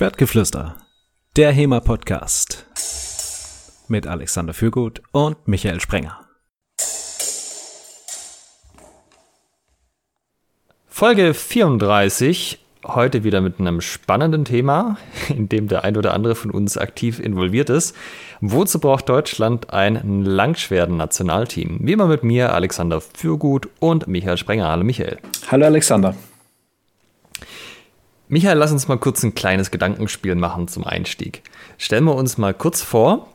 Schwertgeflüster, der HEMA-Podcast mit Alexander Fürgut und Michael Sprenger. Folge 34, heute wieder mit einem spannenden Thema, in dem der ein oder andere von uns aktiv involviert ist. Wozu braucht Deutschland ein Langschwerden-Nationalteam? Wie immer mit mir, Alexander Fürgut und Michael Sprenger. Hallo Michael. Hallo Alexander. Michael, lass uns mal kurz ein kleines Gedankenspiel machen zum Einstieg. Stellen wir uns mal kurz vor,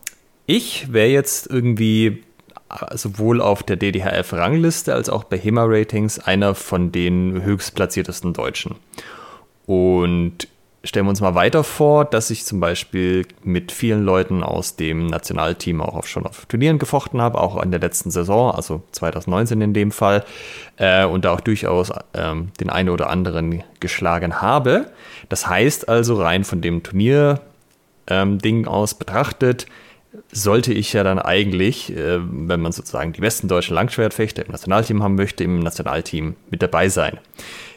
ich wäre jetzt irgendwie äh, sowohl auf der DDHF-Rangliste als auch bei HEMA-Ratings einer von den höchstplatziertesten Deutschen. Und stellen wir uns mal weiter vor, dass ich zum Beispiel mit vielen Leuten aus dem Nationalteam auch schon auf Turnieren gefochten habe, auch in der letzten Saison, also 2019 in dem Fall, äh, und da auch durchaus ähm, den einen oder anderen geschlagen habe. Das heißt also rein von dem Turnier-Ding ähm, aus betrachtet, sollte ich ja dann eigentlich, äh, wenn man sozusagen die besten deutschen Langschwertfechter im Nationalteam haben möchte, im Nationalteam mit dabei sein.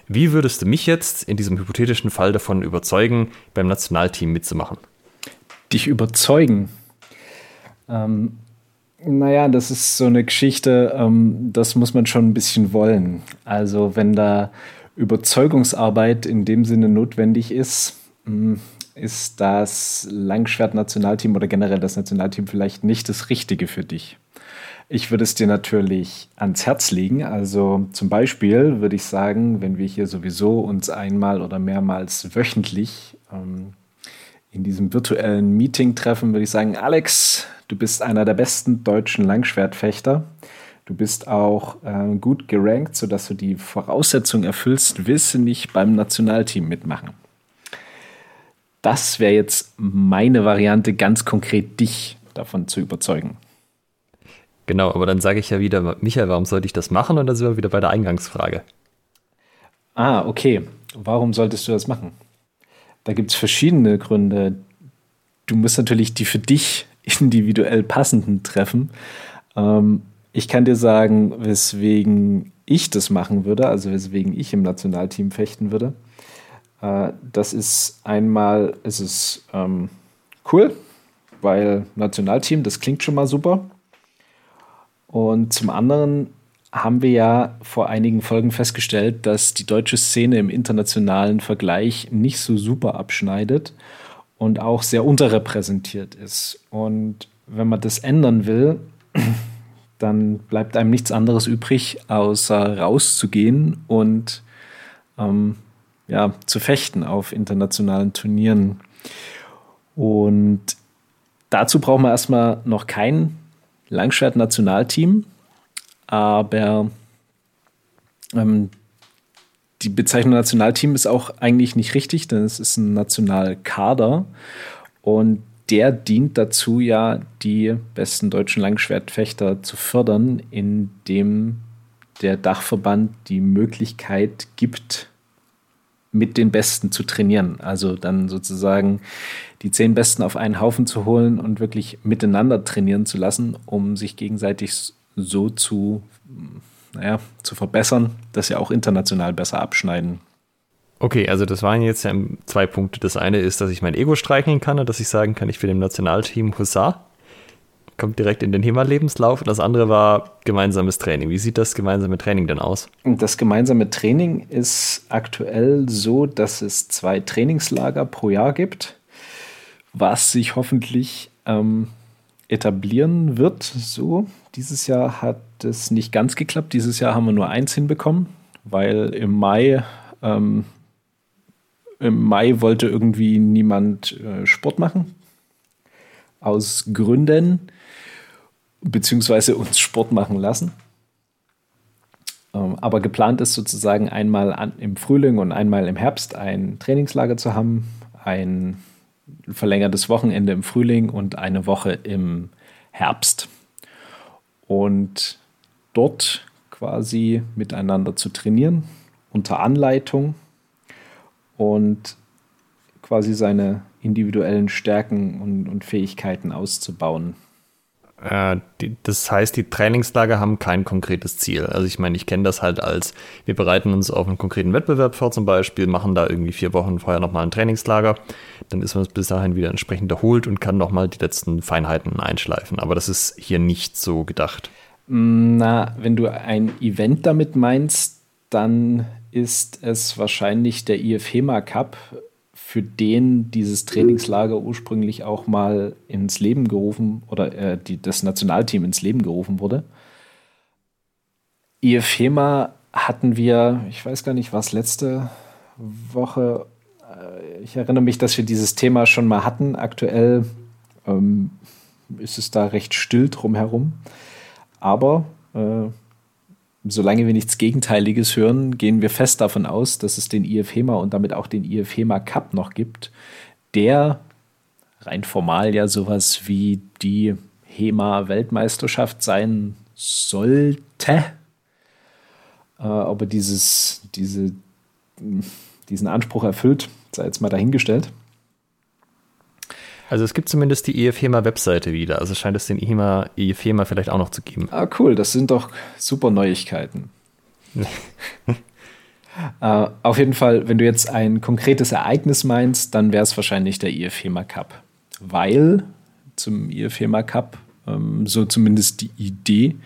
Wie würdest du mich jetzt in diesem hypothetischen Fall davon überzeugen, beim Nationalteam mitzumachen? Dich überzeugen? Ähm, naja, das ist so eine Geschichte, ähm, das muss man schon ein bisschen wollen. Also wenn da Überzeugungsarbeit in dem Sinne notwendig ist, hm, ist das Langschwert-Nationalteam oder generell das Nationalteam vielleicht nicht das Richtige für dich. Ich würde es dir natürlich ans Herz legen. Also zum Beispiel würde ich sagen, wenn wir hier sowieso uns einmal oder mehrmals wöchentlich ähm, in diesem virtuellen Meeting treffen, würde ich sagen, Alex, du bist einer der besten deutschen Langschwertfechter. Du bist auch äh, gut gerankt, sodass du die Voraussetzung erfüllst, willst du nicht beim Nationalteam mitmachen. Das wäre jetzt meine Variante, ganz konkret dich davon zu überzeugen. Genau, aber dann sage ich ja wieder, Michael, warum sollte ich das machen? Und dann sind wir wieder bei der Eingangsfrage. Ah, okay. Warum solltest du das machen? Da gibt es verschiedene Gründe. Du musst natürlich die für dich individuell passenden treffen. Ähm, ich kann dir sagen, weswegen ich das machen würde, also weswegen ich im Nationalteam fechten würde. Äh, das ist einmal, es ist ähm, cool, weil Nationalteam, das klingt schon mal super. Und zum anderen haben wir ja vor einigen Folgen festgestellt, dass die deutsche Szene im internationalen Vergleich nicht so super abschneidet und auch sehr unterrepräsentiert ist. Und wenn man das ändern will, dann bleibt einem nichts anderes übrig, außer rauszugehen und ähm, ja, zu fechten auf internationalen Turnieren. Und dazu braucht man erstmal noch kein Langschwert-Nationalteam, aber ähm, die Bezeichnung Nationalteam ist auch eigentlich nicht richtig, denn es ist ein Nationalkader und der dient dazu ja, die besten deutschen Langschwertfechter zu fördern, indem der Dachverband die Möglichkeit gibt, mit den Besten zu trainieren. Also dann sozusagen die zehn Besten auf einen Haufen zu holen und wirklich miteinander trainieren zu lassen, um sich gegenseitig so zu, naja, zu verbessern, dass sie auch international besser abschneiden. Okay, also das waren jetzt zwei Punkte. Das eine ist, dass ich mein Ego streicheln kann und dass ich sagen kann, ich bin im Nationalteam Hussar kommt direkt in den HEMA-Lebenslauf. Das andere war gemeinsames Training. Wie sieht das gemeinsame Training denn aus? Das gemeinsame Training ist aktuell so, dass es zwei Trainingslager pro Jahr gibt, was sich hoffentlich ähm, etablieren wird. So, dieses Jahr hat es nicht ganz geklappt. Dieses Jahr haben wir nur eins hinbekommen, weil im Mai ähm, im Mai wollte irgendwie niemand äh, Sport machen. Aus Gründen beziehungsweise uns Sport machen lassen. Ähm, aber geplant ist sozusagen einmal im Frühling und einmal im Herbst ein Trainingslager zu haben, ein verlängertes Wochenende im Frühling und eine Woche im Herbst. Und dort quasi miteinander zu trainieren, unter Anleitung und quasi seine individuellen Stärken und, und Fähigkeiten auszubauen. Äh, das heißt, die Trainingslager haben kein konkretes Ziel. Also ich meine, ich kenne das halt als, wir bereiten uns auf einen konkreten Wettbewerb vor zum Beispiel, machen da irgendwie vier Wochen vorher nochmal ein Trainingslager, dann ist man bis dahin wieder entsprechend erholt und kann nochmal die letzten Feinheiten einschleifen. Aber das ist hier nicht so gedacht. Na, wenn du ein Event damit meinst, dann ist es wahrscheinlich der IFHEMA Cup, für den dieses Trainingslager ursprünglich auch mal ins Leben gerufen oder äh, die, das Nationalteam ins Leben gerufen wurde. IFHEMA hatten wir, ich weiß gar nicht, was letzte Woche, äh, ich erinnere mich, dass wir dieses Thema schon mal hatten. Aktuell ähm, ist es da recht still drumherum. Aber äh, solange wir nichts Gegenteiliges hören, gehen wir fest davon aus, dass es den IFHEMA und damit auch den IFHEMA Cup noch gibt, der rein formal ja sowas wie die HEMA-Weltmeisterschaft sein sollte. Äh, ob er dieses, diese, diesen Anspruch erfüllt, sei jetzt mal dahingestellt. Also es gibt zumindest die EFHEMA-Webseite wieder. Also scheint es den EFHEMA, EFHEMA vielleicht auch noch zu geben. Ah, cool. Das sind doch super Neuigkeiten. äh, auf jeden Fall, wenn du jetzt ein konkretes Ereignis meinst, dann wäre es wahrscheinlich der IFHEMA Cup. Weil zum IFHEMA Cup, ähm, so zumindest die Idee,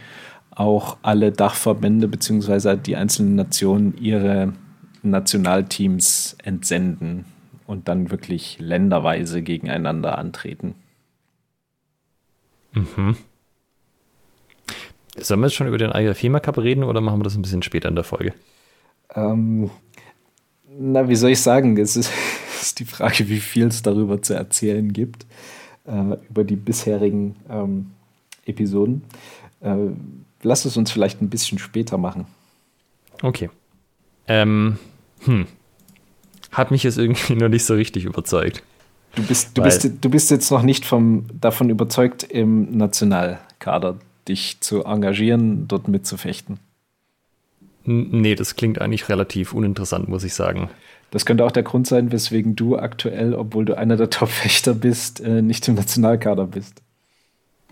auch alle Dachverbände bzw. die einzelnen Nationen ihre Nationalteams entsenden und dann wirklich länderweise gegeneinander antreten. Mhm. Sollen wir jetzt schon über den IFEMA Cup reden oder machen wir das ein bisschen später in der Folge? Ähm, na, wie soll ich sagen? Es ist, ist die Frage, wie viel es darüber zu erzählen gibt, äh, über die bisherigen ähm, Episoden. Äh, lass es uns vielleicht ein bisschen später machen. Okay. Ähm, hm hat mich jetzt irgendwie noch nicht so richtig überzeugt. Du bist, du bist, du bist jetzt noch nicht vom, davon überzeugt, im Nationalkader dich zu engagieren, dort mitzufechten. Nee, das klingt eigentlich relativ uninteressant, muss ich sagen. Das könnte auch der Grund sein, weswegen du aktuell, obwohl du einer der Top-Fechter bist, äh, nicht im Nationalkader bist.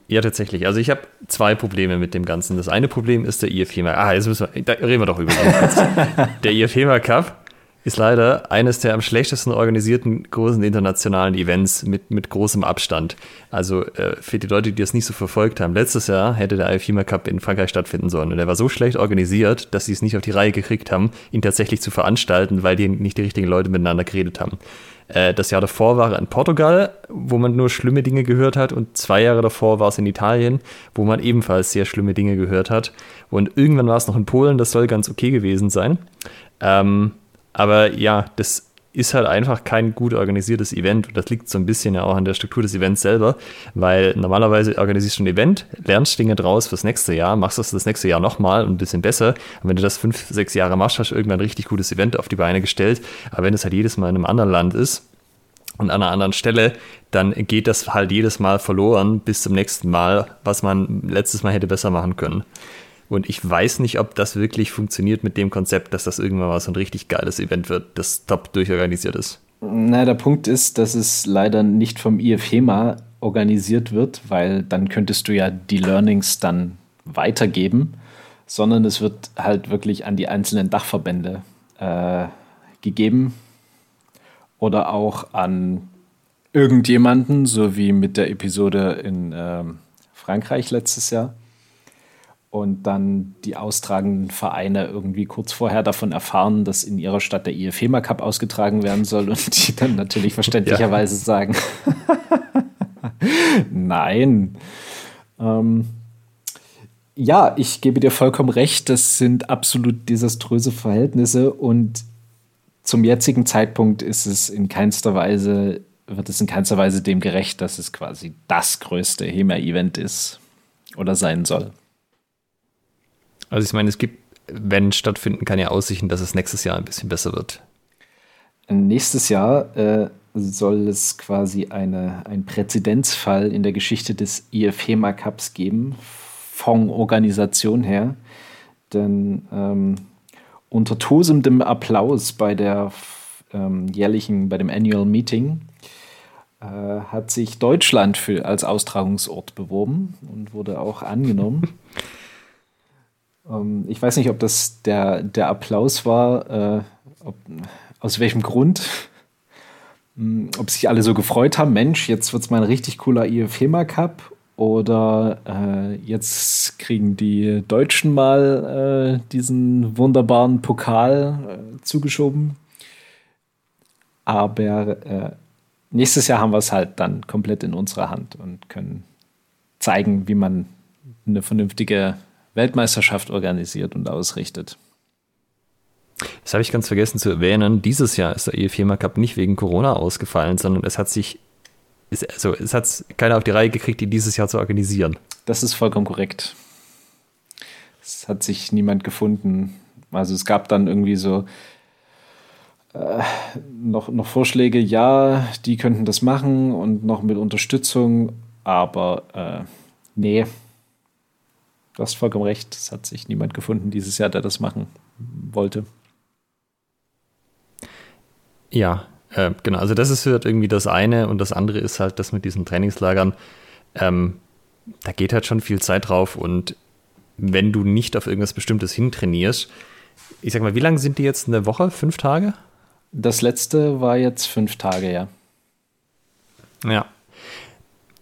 Ja, tatsächlich. Also ich habe zwei Probleme mit dem Ganzen. Das eine Problem ist der IFEMA. Ah, jetzt müssen wir, da reden wir doch über den Der IFEMA Cup ist leider eines der am schlechtesten organisierten großen internationalen Events mit, mit großem Abstand. Also äh, für die Leute, die das nicht so verfolgt haben, letztes Jahr hätte der IFIMA Cup in Frankreich stattfinden sollen und er war so schlecht organisiert, dass sie es nicht auf die Reihe gekriegt haben, ihn tatsächlich zu veranstalten, weil die nicht die richtigen Leute miteinander geredet haben. Äh, das Jahr davor war er in Portugal, wo man nur schlimme Dinge gehört hat und zwei Jahre davor war es in Italien, wo man ebenfalls sehr schlimme Dinge gehört hat und irgendwann war es noch in Polen, das soll ganz okay gewesen sein. Ähm, aber ja, das ist halt einfach kein gut organisiertes Event. Und das liegt so ein bisschen ja auch an der Struktur des Events selber, weil normalerweise organisierst du ein Event, lernst Dinge draus fürs nächste Jahr, machst das das nächste Jahr nochmal und ein bisschen besser. Und wenn du das fünf, sechs Jahre machst, hast du irgendwann ein richtig gutes Event auf die Beine gestellt. Aber wenn es halt jedes Mal in einem anderen Land ist, und an einer anderen Stelle, dann geht das halt jedes Mal verloren bis zum nächsten Mal, was man letztes Mal hätte besser machen können. Und ich weiß nicht, ob das wirklich funktioniert mit dem Konzept, dass das irgendwann mal so ein richtig geiles Event wird, das top durchorganisiert ist. Na, der Punkt ist, dass es leider nicht vom IFHEMA organisiert wird, weil dann könntest du ja die Learnings dann weitergeben, sondern es wird halt wirklich an die einzelnen Dachverbände äh, gegeben oder auch an irgendjemanden, so wie mit der Episode in äh, Frankreich letztes Jahr und dann die austragenden Vereine irgendwie kurz vorher davon erfahren, dass in ihrer Stadt der IFEMA Cup ausgetragen werden soll und die dann natürlich verständlicherweise ja. sagen, nein. Ähm, ja, ich gebe dir vollkommen recht, das sind absolut desaströse Verhältnisse und zum jetzigen Zeitpunkt ist es in keinster Weise, wird es in keinster Weise dem gerecht, dass es quasi das größte HEMA-Event ist oder sein soll. Also ich meine, es gibt, wenn stattfinden kann, ja Aussichten, dass es nächstes Jahr ein bisschen besser wird. Nächstes Jahr äh, soll es quasi eine, einen Präzedenzfall in der Geschichte des IFHEMA Cups geben, von Organisation her. Denn ähm, unter tosendem Applaus bei der ähm, jährlichen, bei dem Annual Meeting äh, hat sich Deutschland für, als Austragungsort beworben und wurde auch angenommen. ähm, ich weiß nicht, ob das der, der Applaus war, äh, ob, aus welchem Grund. Hm, ob sich alle so gefreut haben, Mensch, jetzt wird es mal ein richtig cooler IFHEMA Cup oder äh, jetzt kriegen die Deutschen mal äh, diesen wunderbaren Pokal äh, zugeschoben. Aber äh, nächstes Jahr haben wir es halt dann komplett in unserer Hand und können zeigen, wie man eine vernünftige Weltmeisterschaft organisiert und ausrichtet. Das habe ich ganz vergessen zu erwähnen. Dieses Jahr ist der EFIMA Cup nicht wegen Corona ausgefallen, sondern es hat sich, also es hat keiner auf die Reihe gekriegt, die dieses Jahr zu organisieren. Das ist vollkommen korrekt. Es hat sich niemand gefunden. Also es gab dann irgendwie so äh, noch, noch Vorschläge, ja, die könnten das machen und noch mit Unterstützung, aber äh, nee, du hast vollkommen recht, es hat sich niemand gefunden dieses Jahr, der das machen wollte. Ja, äh, genau. Also das ist halt irgendwie das eine und das andere ist halt das mit diesen Trainingslagern. Ähm, da geht halt schon viel Zeit drauf und wenn du nicht auf irgendwas Bestimmtes hintrainierst, ich sag mal, wie lange sind die jetzt eine Woche? Fünf Tage? Das letzte war jetzt fünf Tage, ja. Ja,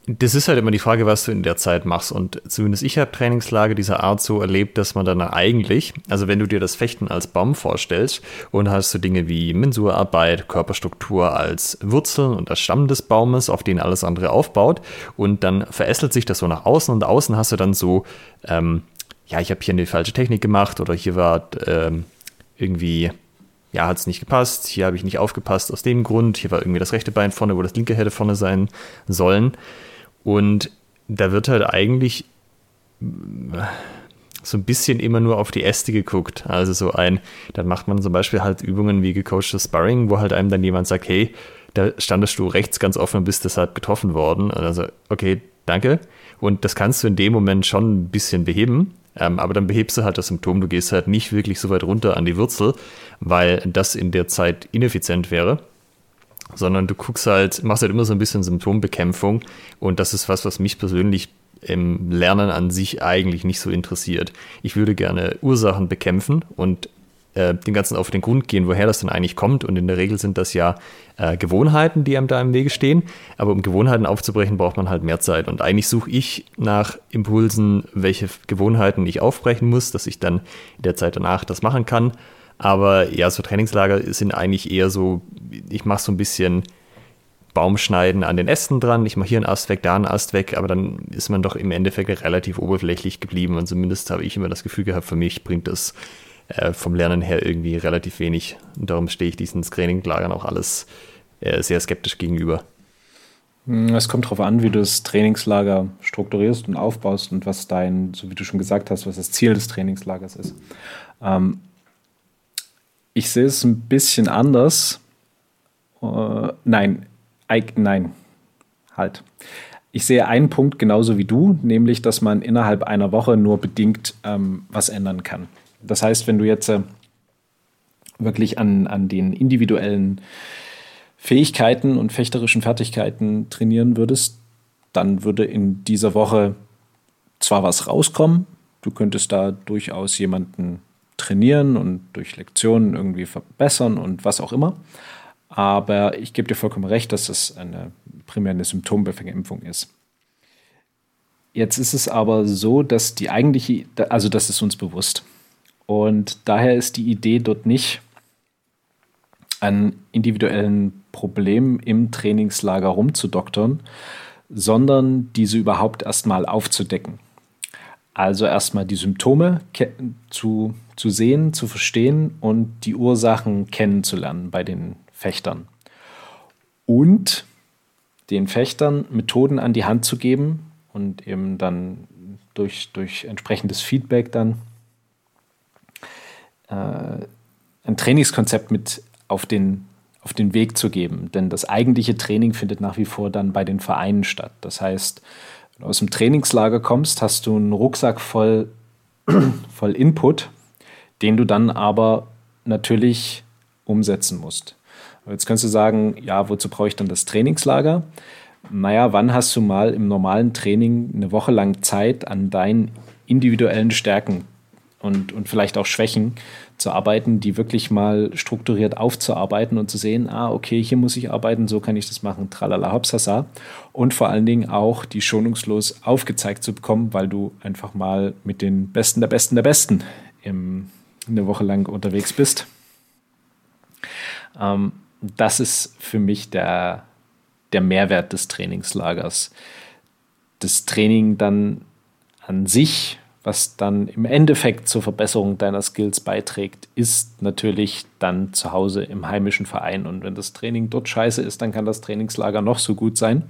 das ist halt immer die Frage, was du in der Zeit machst. Und zumindest ich habe Trainingslager dieser Art so erlebt, dass man dann eigentlich, also wenn du dir das Fechten als Baum vorstellst und hast du Dinge wie Mensurarbeit, Körperstruktur als Wurzeln und als Stamm des Baumes, auf den alles andere aufbaut, und dann verästelt sich das so nach außen und außen hast du dann so, ähm, ja, ich habe hier eine falsche Technik gemacht oder hier war ähm, irgendwie ja, hat es nicht gepasst, hier habe ich nicht aufgepasst aus dem Grund, hier war irgendwie das rechte Bein vorne, wo das linke hätte vorne sein sollen. Und da wird halt eigentlich so ein bisschen immer nur auf die Äste geguckt. Also so ein, dann macht man zum Beispiel halt Übungen wie gecoachtes Sparring, wo halt einem dann jemand sagt, hey, da standest du rechts ganz offen und bist deshalb getroffen worden. Also, okay, danke. Und das kannst du in dem Moment schon ein bisschen beheben. Ähm, aber dann behebst du halt das Symptom. Du gehst halt nicht wirklich so weit runter an die Wurzel, weil das in der Zeit ineffizient wäre sondern du guckst halt, machst halt immer so ein bisschen Symptombekämpfung und das ist was, was mich persönlich im Lernen an sich eigentlich nicht so interessiert. Ich würde gerne Ursachen bekämpfen und äh, dem Ganzen auf den Grund gehen, woher das denn eigentlich kommt. Und in der Regel sind das ja äh, Gewohnheiten, die einem da im Wege stehen. Aber um Gewohnheiten aufzubrechen, braucht man halt mehr Zeit. Und eigentlich suche ich nach Impulsen, welche Gewohnheiten ich aufbrechen muss, dass ich dann in der Zeit danach das machen kann. Aber ja, so Trainingslager sind eigentlich eher so, ich mache so ein bisschen Baumschneiden an den Ästen dran. Ich mache hier einen Ast weg, da einen Ast weg, aber dann ist man doch im Endeffekt relativ oberflächlich geblieben. Und zumindest habe ich immer das Gefühl gehabt, für mich bringt das äh, vom Lernen her irgendwie relativ wenig. Und darum stehe ich diesen Traininglagern auch alles äh, sehr skeptisch gegenüber. Hm, es kommt darauf an, wie du das Trainingslager strukturierst und aufbaust und was dein, so wie du schon gesagt hast, was das Ziel des Trainingslagers ist. Ähm, ich sehe es ein bisschen anders. Äh, nein, I, nein, halt. Ich sehe einen Punkt genauso wie du, nämlich, dass man innerhalb einer Woche nur bedingt ähm, was ändern kann. Das heißt, wenn du jetzt äh, wirklich an, an den individuellen Fähigkeiten und fechterischen Fertigkeiten trainieren würdest, dann würde in dieser Woche zwar was rauskommen, du könntest da durchaus jemanden trainieren und durch Lektionen irgendwie verbessern und was auch immer. Aber ich gebe dir vollkommen recht, dass es eine primär eine Symptombekämpfung ist. Jetzt ist es aber so, dass die eigentliche, also das ist uns bewusst. Und daher ist die Idee dort nicht, an individuellen Problemen im Trainingslager rumzudoktern, sondern diese überhaupt erstmal aufzudecken. Also erstmal die Symptome zu, zu sehen, zu verstehen und die Ursachen kennenzulernen bei den Fechtern. Und den Fechtern Methoden an die Hand zu geben und eben dann durch, durch entsprechendes Feedback dann äh, ein Trainingskonzept mit auf den, auf den Weg zu geben. Denn das eigentliche Training findet nach wie vor dann bei den Vereinen statt. Das heißt, wenn du aus dem Trainingslager kommst, hast du einen Rucksack voll, voll Input, den du dann aber natürlich umsetzen musst. Jetzt kannst du sagen, ja, wozu brauche ich dann das Trainingslager? Naja, wann hast du mal im normalen Training eine Woche lang Zeit, an deinen individuellen Stärken und, und vielleicht auch Schwächen zu arbeiten, die wirklich mal strukturiert aufzuarbeiten und zu sehen, ah, okay, hier muss ich arbeiten, so kann ich das machen, tralala, hopsasa. Und vor allen Dingen auch die schonungslos aufgezeigt zu bekommen, weil du einfach mal mit den Besten der Besten der Besten im, eine Woche lang unterwegs bist. Ähm, das ist für mich der, der Mehrwert des Trainingslagers. Das Training dann an sich was dann im Endeffekt zur Verbesserung deiner Skills beiträgt, ist natürlich dann zu Hause im heimischen Verein. Und wenn das Training dort scheiße ist, dann kann das Trainingslager noch so gut sein.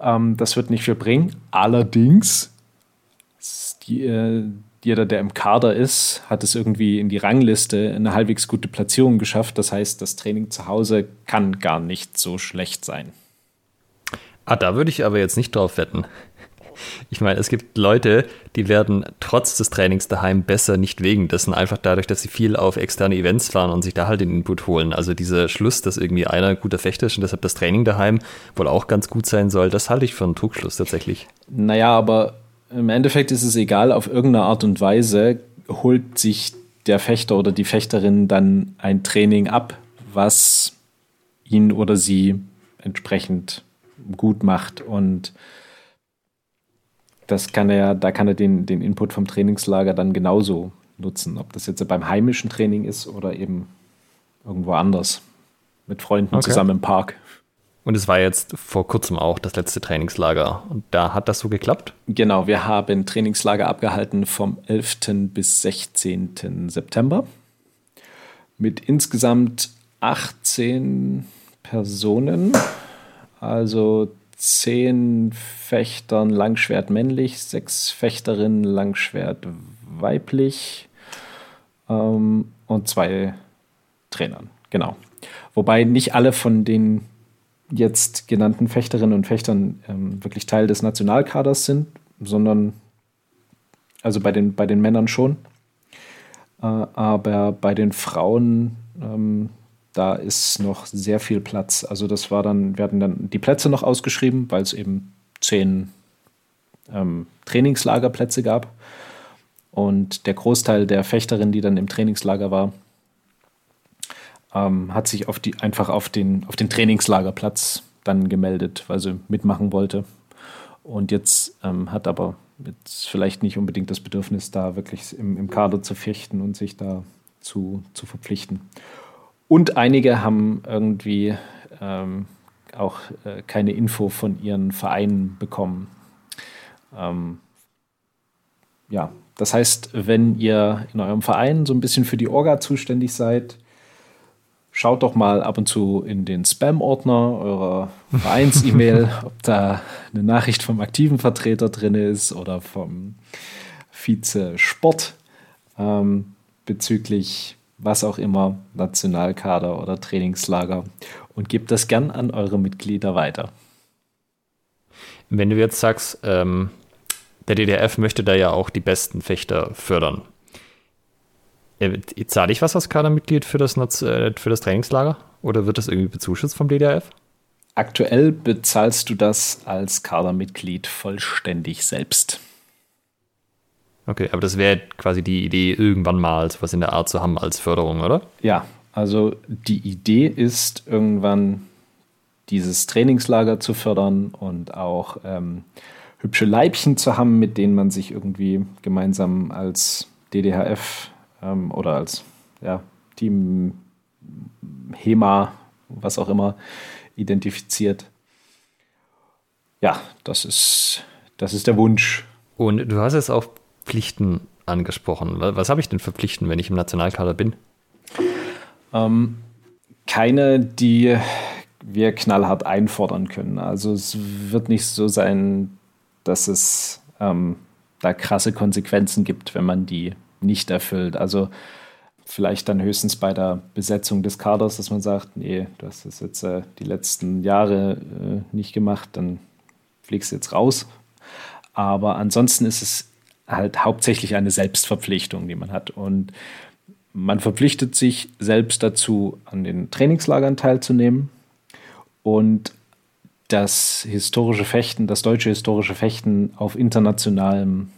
Ähm, das wird nicht viel bringen. Allerdings, die, äh, jeder, der im Kader ist, hat es irgendwie in die Rangliste eine halbwegs gute Platzierung geschafft. Das heißt, das Training zu Hause kann gar nicht so schlecht sein. Ah, da würde ich aber jetzt nicht drauf wetten. Ich meine, es gibt Leute, die werden trotz des Trainings daheim besser, nicht wegen dessen, einfach dadurch, dass sie viel auf externe Events fahren und sich da halt den Input holen. Also dieser Schluss, dass irgendwie einer guter Fechter ist und deshalb das Training daheim wohl auch ganz gut sein soll, das halte ich für einen Trugschluss tatsächlich. Naja, aber im Endeffekt ist es egal, auf irgendeine Art und Weise holt sich der Fechter oder die Fechterin dann ein Training ab, was ihn oder sie entsprechend gut macht und das kann er, da kann er den, den Input vom Trainingslager dann genauso nutzen. Ob das jetzt beim heimischen Training ist oder eben irgendwo anders. Mit Freunden okay. zusammen im Park. Und es war jetzt vor kurzem auch das letzte Trainingslager. Und da hat das so geklappt? Genau, wir haben Trainingslager abgehalten vom 11. bis 16. September. Mit insgesamt 18 Personen. Also zehn Fechtern Langschwert männlich, sechs Fechterinnen Langschwert weiblich ähm, und zwei Trainern. Genau. Wobei nicht alle von den jetzt genannten Fechterinnen und Fechtern ähm, wirklich Teil des Nationalkaders sind, sondern also bei den, bei den Männern schon. Äh, aber bei den Frauen ähm, da ist noch sehr viel Platz. Also das war dann, werden dann die Plätze noch ausgeschrieben, weil es eben zehn ähm, Trainingslagerplätze gab. Und der Großteil der Fechterin, die dann im Trainingslager war, ähm, hat sich auf die, einfach auf den, auf den Trainingslagerplatz dann gemeldet, weil sie mitmachen wollte. Und jetzt ähm, hat aber jetzt vielleicht nicht unbedingt das Bedürfnis, da wirklich im, im Kader zu fechten und sich da zu, zu verpflichten. Und einige haben irgendwie ähm, auch äh, keine Info von ihren Vereinen bekommen. Ähm, ja, das heißt, wenn ihr in eurem Verein so ein bisschen für die Orga zuständig seid, schaut doch mal ab und zu in den Spam-Ordner eurer Vereins-E-Mail, ob da eine Nachricht vom aktiven Vertreter drin ist oder vom Vize-Sport ähm, bezüglich was auch immer, Nationalkader oder Trainingslager und gebt das gern an eure Mitglieder weiter. Wenn du jetzt sagst, ähm, der DDF möchte da ja auch die besten Fechter fördern. Äh, zahle ich was als Kadermitglied für das, äh, für das Trainingslager? Oder wird das irgendwie bezuschusst vom DDF? Aktuell bezahlst du das als Kadermitglied vollständig selbst. Okay, aber das wäre quasi die Idee, irgendwann mal sowas in der Art zu haben als Förderung, oder? Ja, also die Idee ist, irgendwann dieses Trainingslager zu fördern und auch ähm, hübsche Leibchen zu haben, mit denen man sich irgendwie gemeinsam als DDHF ähm, oder als ja, Team HEMA, was auch immer, identifiziert. Ja, das ist, das ist der Wunsch. Und du hast es auch Pflichten angesprochen. Was habe ich denn für Pflichten, wenn ich im Nationalkader bin? Ähm, keine, die wir knallhart einfordern können. Also es wird nicht so sein, dass es ähm, da krasse Konsequenzen gibt, wenn man die nicht erfüllt. Also vielleicht dann höchstens bei der Besetzung des Kaders, dass man sagt, nee, du hast das jetzt äh, die letzten Jahre äh, nicht gemacht, dann fliegst du jetzt raus. Aber ansonsten ist es halt hauptsächlich eine Selbstverpflichtung, die man hat. Und man verpflichtet sich selbst dazu, an den Trainingslagern teilzunehmen und das historische Fechten, das deutsche historische Fechten auf internationalem,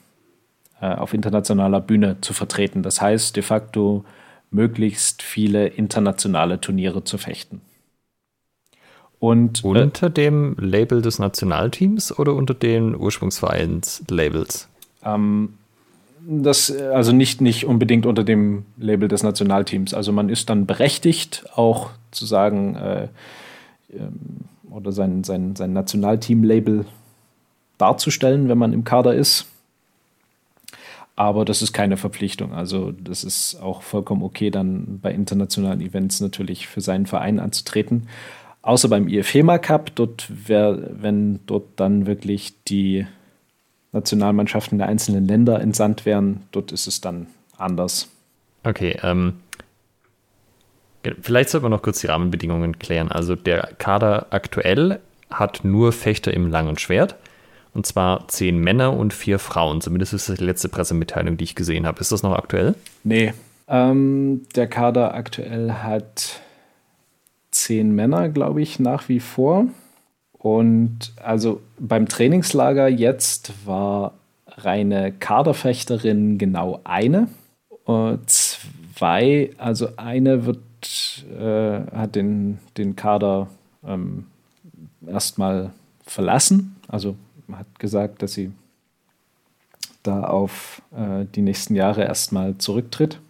äh, auf internationaler Bühne zu vertreten. Das heißt, de facto möglichst viele internationale Turniere zu fechten. Und, äh, unter äh, dem Label des Nationalteams oder unter den Ursprungsvereins-Labels? Ähm, das, also nicht, nicht unbedingt unter dem Label des Nationalteams. Also man ist dann berechtigt, auch zu sagen, äh, ähm, oder sein, sein, sein Nationalteam-Label darzustellen, wenn man im Kader ist. Aber das ist keine Verpflichtung. Also das ist auch vollkommen okay, dann bei internationalen Events natürlich für seinen Verein anzutreten. Außer beim IFEMA Cup, dort wär, wenn dort dann wirklich die Nationalmannschaften der einzelnen Länder entsandt werden, dort ist es dann anders. Okay, ähm, vielleicht sollte man noch kurz die Rahmenbedingungen klären. Also der Kader aktuell hat nur Fechter im langen Schwert. Und zwar zehn Männer und vier Frauen. Zumindest ist das die letzte Pressemitteilung, die ich gesehen habe. Ist das noch aktuell? Nee. Ähm, der Kader aktuell hat zehn Männer, glaube ich, nach wie vor. Und also beim Trainingslager jetzt war reine Kaderfechterin genau eine. Und zwei, also eine wird, äh, hat den, den Kader ähm, erstmal verlassen. Also hat gesagt, dass sie da auf äh, die nächsten Jahre erstmal zurücktritt.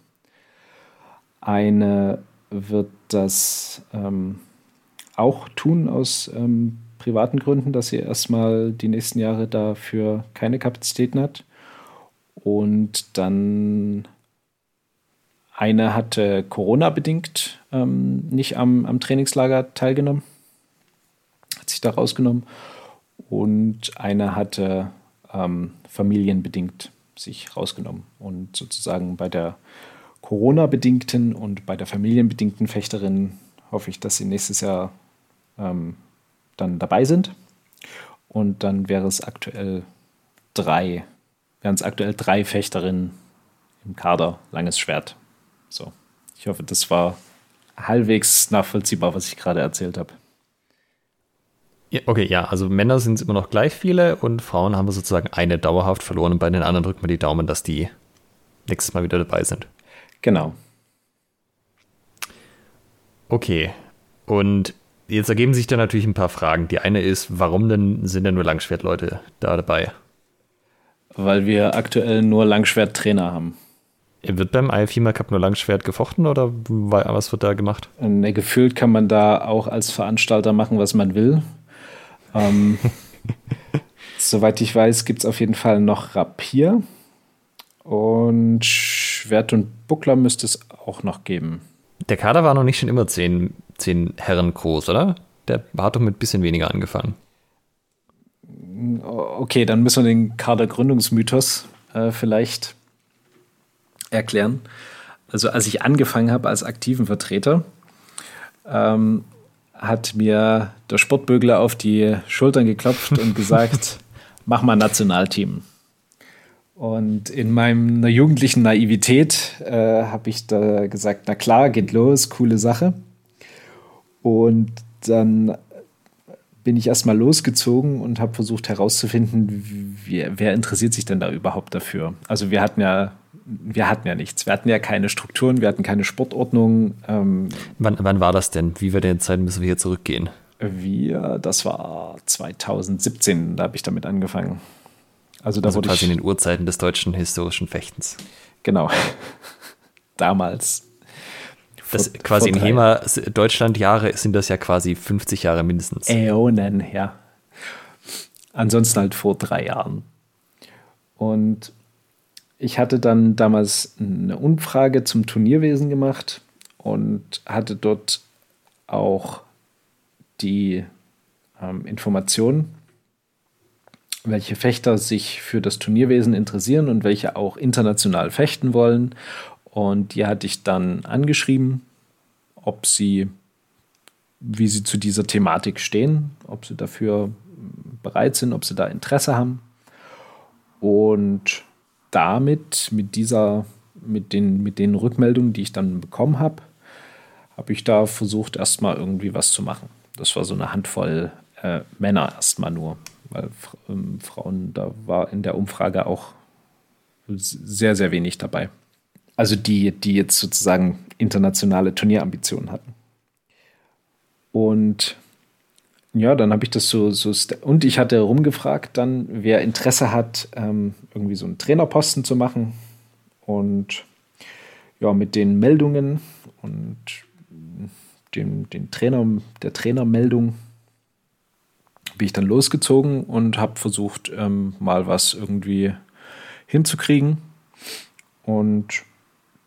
Eine wird das ähm, auch tun aus ähm, privaten Gründen, dass sie erstmal die nächsten Jahre dafür keine Kapazitäten hat. Und dann eine hatte Corona-bedingt ähm, nicht am, am Trainingslager teilgenommen, hat sich da rausgenommen. Und eine hatte ähm, familienbedingt sich rausgenommen und sozusagen bei der Corona-bedingten und bei der familienbedingten Fechterin hoffe ich, dass sie nächstes Jahr ähm, dann dabei sind. Und dann wäre es aktuell drei, wären es aktuell drei Fechterinnen im Kader, langes Schwert. So. Ich hoffe, das war halbwegs nachvollziehbar, was ich gerade erzählt habe. Okay, ja, also Männer sind es immer noch gleich viele und Frauen haben wir sozusagen eine dauerhaft verloren und bei den anderen drücken wir die Daumen, dass die nächstes Mal wieder dabei sind. Genau. Okay. Und jetzt ergeben sich da natürlich ein paar Fragen. Die eine ist, warum denn sind denn nur Langschwertleute da dabei? Weil wir aktuell nur Langschwerttrainer haben. Wird beim IFIMA Cup nur Langschwert gefochten oder was wird da gemacht? Ne, gefühlt kann man da auch als Veranstalter machen, was man will. ähm, soweit ich weiß, gibt es auf jeden Fall noch Rapier. Und Schwert und Buckler müsste es auch noch geben. Der Kader war noch nicht schon immer zehn, zehn Herren groß, oder? Der hat doch mit ein bisschen weniger angefangen. Okay, dann müssen wir den Kadergründungsmythos äh, vielleicht erklären. Also als ich angefangen habe als aktiven Vertreter, ähm, hat mir der Sportbögler auf die Schultern geklopft und gesagt, mach mal Nationalteam. Und in meiner jugendlichen Naivität äh, habe ich da gesagt, na klar, geht los, coole Sache. Und dann bin ich erstmal losgezogen und habe versucht herauszufinden, wie, wer interessiert sich denn da überhaupt dafür. Also wir hatten ja, wir hatten ja nichts. Wir hatten ja keine Strukturen, wir hatten keine Sportordnung. Ähm, wann, wann war das denn? Wie wir denn Zeit müssen wir hier zurückgehen? Wir, das war 2017, da habe ich damit angefangen. Also, da also quasi ich, in den Urzeiten des deutschen historischen Fechtens. Genau. Damals. Das quasi in HEMA Deutschland Jahre sind das ja quasi 50 Jahre mindestens. Äonen, ja. Ansonsten halt vor drei Jahren. Und ich hatte dann damals eine Umfrage zum Turnierwesen gemacht und hatte dort auch die ähm, Information welche Fechter sich für das Turnierwesen interessieren und welche auch international fechten wollen. Und die hatte ich dann angeschrieben, ob sie, wie sie zu dieser Thematik stehen, ob sie dafür bereit sind, ob sie da Interesse haben. Und damit, mit dieser mit den, mit den Rückmeldungen, die ich dann bekommen habe, habe ich da versucht, erstmal irgendwie was zu machen. Das war so eine Handvoll äh, Männer erstmal nur, weil ähm, Frauen, da war in der Umfrage auch sehr, sehr wenig dabei. Also die, die jetzt sozusagen internationale Turnierambitionen hatten. Und ja, dann habe ich das so, so und ich hatte rumgefragt, dann wer Interesse hat, ähm, irgendwie so einen Trainerposten zu machen. Und ja, mit den Meldungen und dem, den Trainer, der Trainermeldung bin ich dann losgezogen und habe versucht, ähm, mal was irgendwie hinzukriegen. Und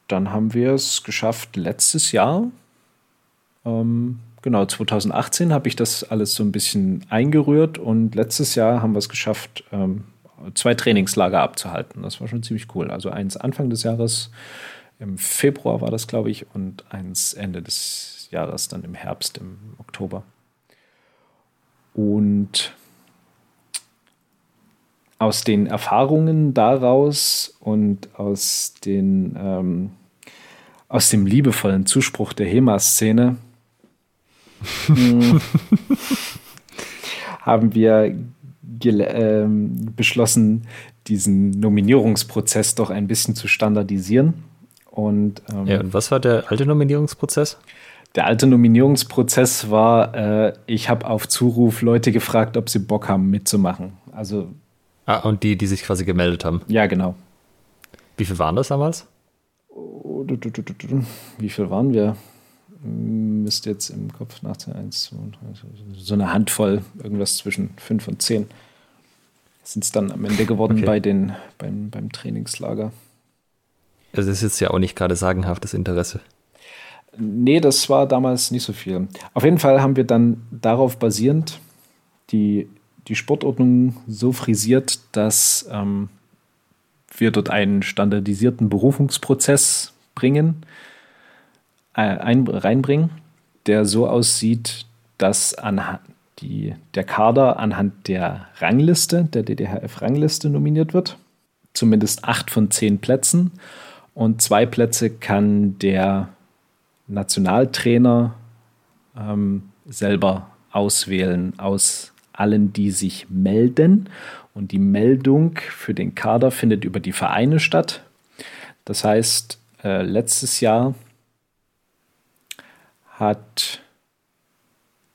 dann haben wir es geschafft, letztes Jahr, ähm, genau, 2018 habe ich das alles so ein bisschen eingerührt und letztes Jahr haben wir es geschafft, ähm, zwei Trainingslager abzuhalten. Das war schon ziemlich cool. Also eins Anfang des Jahres, im Februar war das, glaube ich, und eins Ende des Jahres, dann im Herbst, im Oktober. Und aus den Erfahrungen daraus und aus, den, ähm, aus dem liebevollen Zuspruch der HEMA-Szene hm, haben wir äh, beschlossen, diesen Nominierungsprozess doch ein bisschen zu standardisieren. Und, ähm, ja, und was war der alte Nominierungsprozess? Der alte Nominierungsprozess war, äh, ich habe auf Zuruf Leute gefragt, ob sie Bock haben mitzumachen. Also Ah, und die, die sich quasi gemeldet haben. Ja, genau. Wie viel waren das damals? Wie viel waren wir? Müsste jetzt im Kopf nachzählen. Eins, zwei, so eine Handvoll, irgendwas zwischen fünf und zehn. Sind es dann am Ende geworden okay. bei den, beim, beim Trainingslager. Also das ist jetzt ja auch nicht gerade sagenhaftes Interesse. Nee, das war damals nicht so viel. Auf jeden Fall haben wir dann darauf basierend die die Sportordnung so frisiert, dass ähm, wir dort einen standardisierten Berufungsprozess bringen, äh, ein, reinbringen, der so aussieht, dass anhand die, der Kader anhand der Rangliste, der DDHF-Rangliste nominiert wird. Zumindest acht von zehn Plätzen. Und zwei Plätze kann der Nationaltrainer ähm, selber auswählen aus allen, die sich melden. Und die Meldung für den Kader findet über die Vereine statt. Das heißt, äh, letztes Jahr hat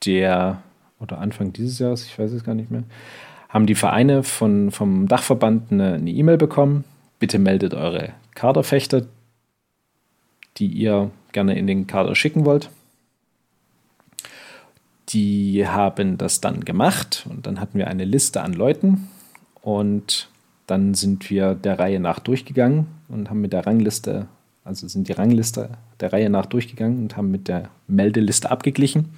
der, oder Anfang dieses Jahres, ich weiß es gar nicht mehr, haben die Vereine von, vom Dachverband eine E-Mail e bekommen. Bitte meldet eure Kaderfechter, die ihr gerne in den Kader schicken wollt. Die haben das dann gemacht und dann hatten wir eine Liste an Leuten und dann sind wir der Reihe nach durchgegangen und haben mit der Rangliste, also sind die Rangliste der Reihe nach durchgegangen und haben mit der Meldeliste abgeglichen.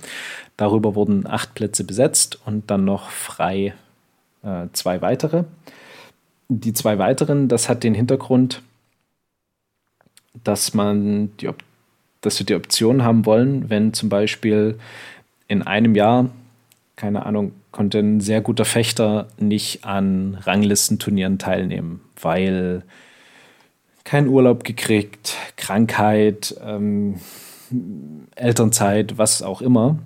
Darüber wurden acht Plätze besetzt und dann noch frei äh, zwei weitere. Die zwei weiteren, das hat den Hintergrund, dass man die, dass wir die Option haben wollen, wenn zum Beispiel in einem Jahr, keine Ahnung, konnte ein sehr guter Fechter nicht an Ranglistenturnieren teilnehmen, weil kein Urlaub gekriegt, Krankheit, ähm, Elternzeit, was auch immer,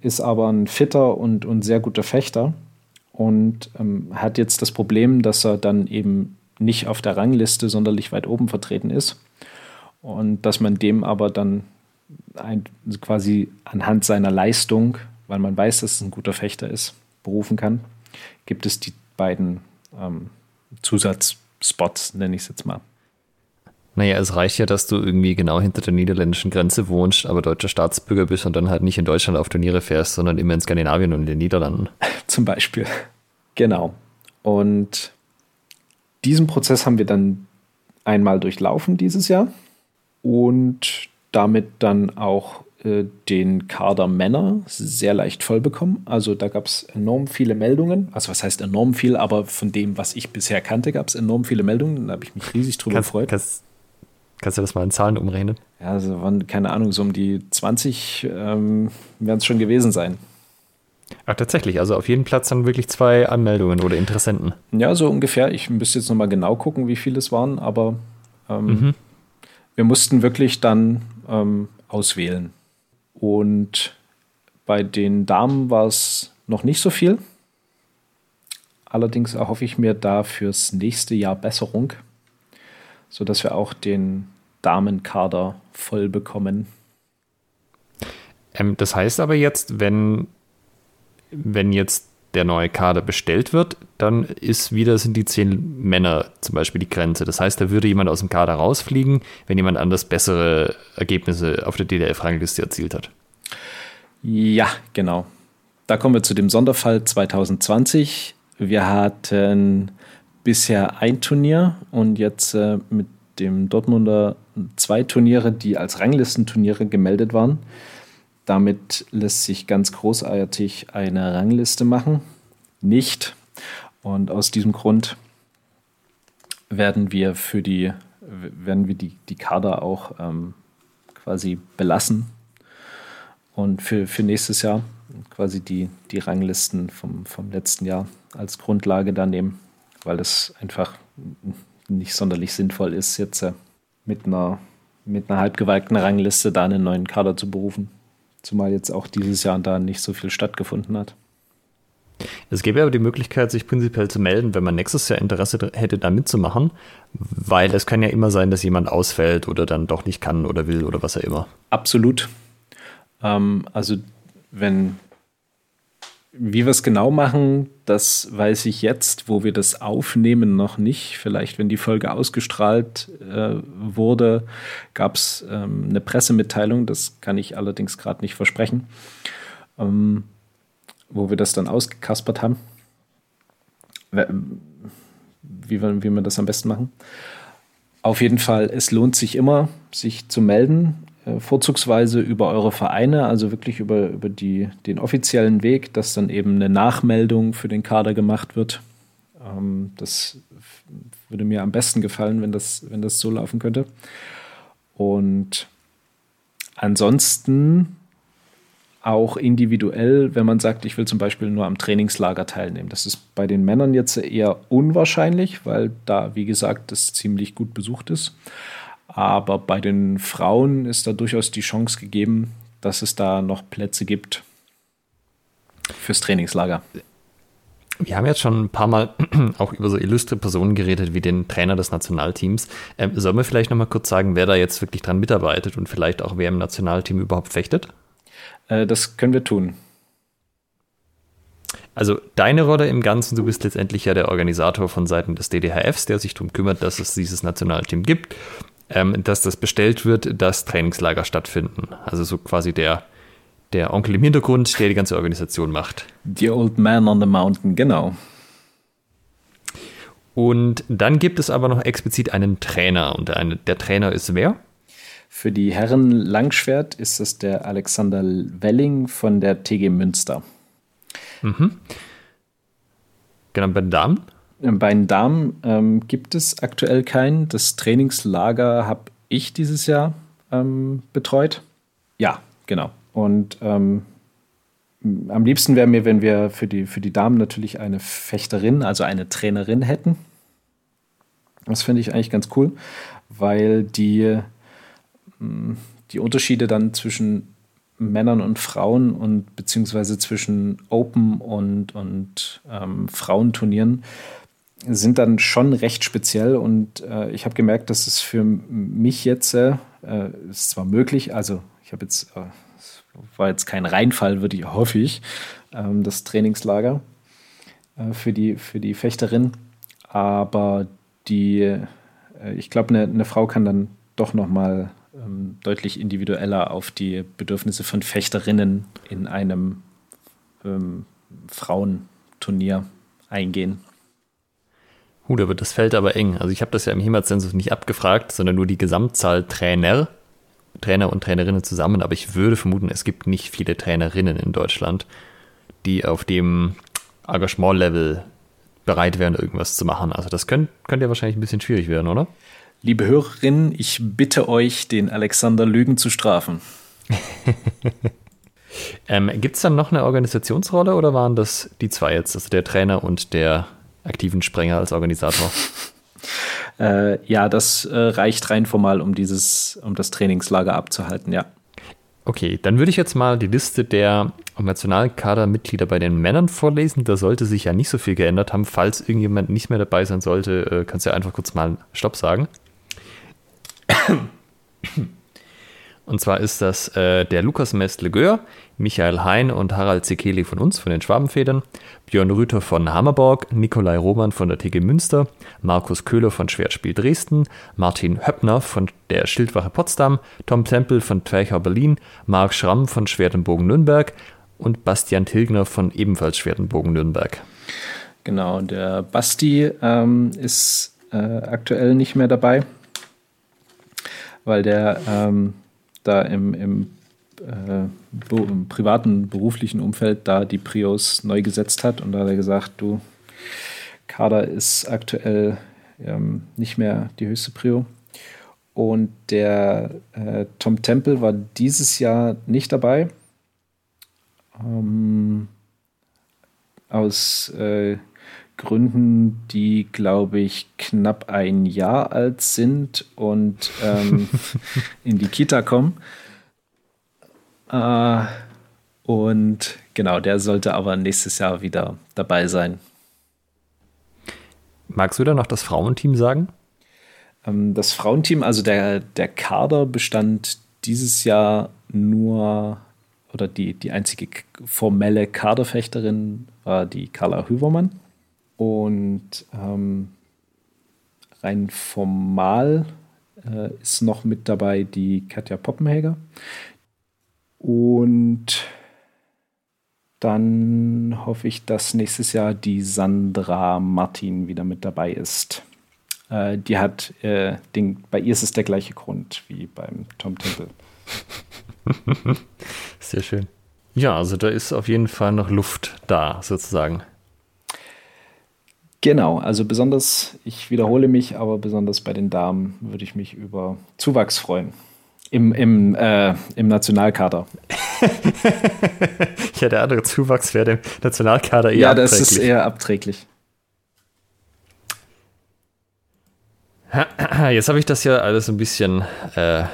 ist aber ein fitter und, und sehr guter Fechter und ähm, hat jetzt das Problem, dass er dann eben nicht auf der Rangliste sonderlich weit oben vertreten ist und dass man dem aber dann ein, quasi anhand seiner Leistung, weil man weiß, dass es ein guter Fechter ist, berufen kann, gibt es die beiden ähm, Zusatzspots, nenne ich es jetzt mal. Naja, es reicht ja, dass du irgendwie genau hinter der niederländischen Grenze wohnst, aber deutscher Staatsbürger bist und dann halt nicht in Deutschland auf Turniere fährst, sondern immer in Skandinavien und in den Niederlanden. Zum Beispiel. Genau. Und diesen Prozess haben wir dann einmal durchlaufen dieses Jahr. Und damit dann auch äh, den Kader Männer sehr leicht voll bekommen. Also da gab es enorm viele Meldungen. Also was heißt enorm viel, aber von dem, was ich bisher kannte, gab es enorm viele Meldungen. Da habe ich mich riesig drüber kannst, gefreut. Kannst, kannst, du das mal in Zahlen umrechnen? Ja, also waren, keine Ahnung, so um die 20 ähm, werden es schon gewesen sein. Ach, tatsächlich. Also auf jeden Platz dann wirklich zwei Anmeldungen oder Interessenten. Ja, so ungefähr. Ich müsste jetzt nochmal genau gucken, wie viele es waren, aber ähm, mhm wir mussten wirklich dann ähm, auswählen. Und bei den Damen war es noch nicht so viel. Allerdings erhoffe ich mir da fürs nächste Jahr Besserung, sodass wir auch den Damenkader voll bekommen. Ähm, das heißt aber jetzt, wenn, wenn jetzt der neue Kader bestellt wird, dann ist wieder, sind die zehn Männer zum Beispiel die Grenze. Das heißt, da würde jemand aus dem Kader rausfliegen, wenn jemand anders bessere Ergebnisse auf der DDF-Rangliste erzielt hat. Ja, genau. Da kommen wir zu dem Sonderfall 2020. Wir hatten bisher ein Turnier und jetzt äh, mit dem Dortmunder zwei Turniere, die als Ranglistenturniere gemeldet waren. Damit lässt sich ganz großartig eine Rangliste machen. Nicht. Und aus diesem Grund werden wir für die, werden wir die, die Kader auch ähm, quasi belassen. Und für, für nächstes Jahr quasi die, die Ranglisten vom, vom letzten Jahr als Grundlage da nehmen, weil es einfach nicht sonderlich sinnvoll ist, jetzt äh, mit einer, mit einer halbgewalkten Rangliste da einen neuen Kader zu berufen. Zumal jetzt auch dieses Jahr da nicht so viel stattgefunden hat. Es gäbe aber die Möglichkeit, sich prinzipiell zu melden, wenn man nächstes Jahr Interesse hätte, da mitzumachen, weil es kann ja immer sein, dass jemand ausfällt oder dann doch nicht kann oder will oder was auch immer. Absolut. Ähm, also wenn wie wir es genau machen, das weiß ich jetzt, wo wir das aufnehmen, noch nicht. Vielleicht, wenn die Folge ausgestrahlt äh, wurde, gab es ähm, eine Pressemitteilung, das kann ich allerdings gerade nicht versprechen, ähm, wo wir das dann ausgekaspert haben. Wie wir, wie wir das am besten machen. Auf jeden Fall, es lohnt sich immer, sich zu melden. Äh, vorzugsweise über eure Vereine, also wirklich über, über die, den offiziellen Weg, dass dann eben eine Nachmeldung für den Kader gemacht wird. Ähm, das würde mir am besten gefallen, wenn das, wenn das so laufen könnte. Und ansonsten auch individuell, wenn man sagt, ich will zum Beispiel nur am Trainingslager teilnehmen. Das ist bei den Männern jetzt eher unwahrscheinlich, weil da, wie gesagt, das ziemlich gut besucht ist. Aber bei den Frauen ist da durchaus die Chance gegeben, dass es da noch Plätze gibt fürs Trainingslager. Wir haben jetzt schon ein paar Mal auch über so illustre Personen geredet, wie den Trainer des Nationalteams. Ähm, sollen wir vielleicht noch mal kurz sagen, wer da jetzt wirklich dran mitarbeitet und vielleicht auch wer im Nationalteam überhaupt fechtet? Äh, das können wir tun. Also deine Rolle im Ganzen, du bist letztendlich ja der Organisator von Seiten des DDHFs, der sich darum kümmert, dass es dieses Nationalteam gibt ähm, dass das bestellt wird, dass Trainingslager stattfinden. Also so quasi der, der Onkel im Hintergrund, der die ganze Organisation macht. The Old Man on the Mountain, genau. Und dann gibt es aber noch explizit einen Trainer. Und eine, der Trainer ist wer? Für die Herren Langschwert ist es der Alexander Welling von der TG Münster. Mhm. Genau, bei den Damen? Bei den Damen ähm, gibt es aktuell keinen. Das Trainingslager habe ich dieses Jahr ähm, betreut. Ja, genau. Und ähm, am liebsten wäre mir, wenn wir für die, für die Damen natürlich eine Fechterin, also eine Trainerin hätten. Das finde ich eigentlich ganz cool, weil die, hm, die Unterschiede dann zwischen Männern und Frauen und beziehungsweise zwischen Open und, und ähm, Frauenturnieren sind dann schon recht speziell und äh, ich habe gemerkt, dass es für mich jetzt äh, ist zwar möglich, also ich habe jetzt, äh, war jetzt kein Reinfall, würde ich, hoffe ich, ähm, das Trainingslager äh, für, die, für die Fechterin, aber die, äh, ich glaube, eine, eine Frau kann dann doch nochmal ähm, deutlich individueller auf die Bedürfnisse von Fechterinnen in einem ähm, Frauenturnier eingehen. Huh, da wird das Feld aber eng. Also ich habe das ja im HEMA-Zensus nicht abgefragt, sondern nur die Gesamtzahl Trainer, Trainer und Trainerinnen zusammen. Aber ich würde vermuten, es gibt nicht viele Trainerinnen in Deutschland, die auf dem Engagement-Level bereit wären, irgendwas zu machen. Also das könnte könnt ja wahrscheinlich ein bisschen schwierig werden, oder? Liebe Hörerinnen, ich bitte euch, den Alexander Lügen zu strafen. ähm, Gibt es dann noch eine Organisationsrolle oder waren das die zwei jetzt, also der Trainer und der aktiven Sprenger als Organisator? Äh, ja, das äh, reicht rein formal, um dieses, um das Trainingslager abzuhalten, ja. Okay, dann würde ich jetzt mal die Liste der Nationalkadermitglieder bei den Männern vorlesen. Da sollte sich ja nicht so viel geändert haben. Falls irgendjemand nicht mehr dabei sein sollte, äh, kannst du ja einfach kurz mal Stopp sagen. Und zwar ist das äh, der Lukas Mestle-Gör, Michael Hein und Harald Zekeli von uns, von den Schwabenfedern, Björn Rüther von Hammerborg, Nikolai Roman von der TG Münster, Markus Köhler von Schwertspiel Dresden, Martin Höppner von der Schildwache Potsdam, Tom Tempel von Twerchau Berlin, Marc Schramm von Schwertenbogen Nürnberg und Bastian Tilgner von ebenfalls Schwertenbogen Nürnberg. Genau, der Basti ähm, ist äh, aktuell nicht mehr dabei, weil der ähm, da im, im, äh, im, privaten, beruflichen Umfeld da die Prios neu gesetzt hat. Und da hat er gesagt, du, Kader ist aktuell ähm, nicht mehr die höchste Prio. Und der äh, Tom Temple war dieses Jahr nicht dabei. Ähm, aus äh, Gründen, die, glaube ich, knapp ein Jahr alt sind und ähm, in die Kita kommen. Äh, und genau, der sollte aber nächstes Jahr wieder dabei sein. Magst du da noch das Frauenteam sagen? Ähm, das Frauenteam, also der, der Kader bestand dieses Jahr nur, oder die, die einzige formelle Kaderfechterin war die Carla Hüvermann. Und ähm, rein formal äh, ist noch mit dabei die Katja Poppenhäger. Und dann hoffe ich, dass nächstes Jahr die Sandra Martin wieder mit dabei ist. Äh, die hat, äh, den, bei ihr ist es der gleiche Grund wie beim Tom Temple. Sehr schön. Ja, also da ist auf jeden Fall noch Luft da, sozusagen. Genau, also besonders, ich wiederhole mich, aber besonders bei den Damen würde ich mich über Zuwachs freuen. Im, im, äh, im Nationalkader. ja, der andere Zuwachs wäre dem Nationalkader eher ja, abträglich. Ja, das ist eher abträglich. Jetzt habe ich das ja alles ein bisschen äh,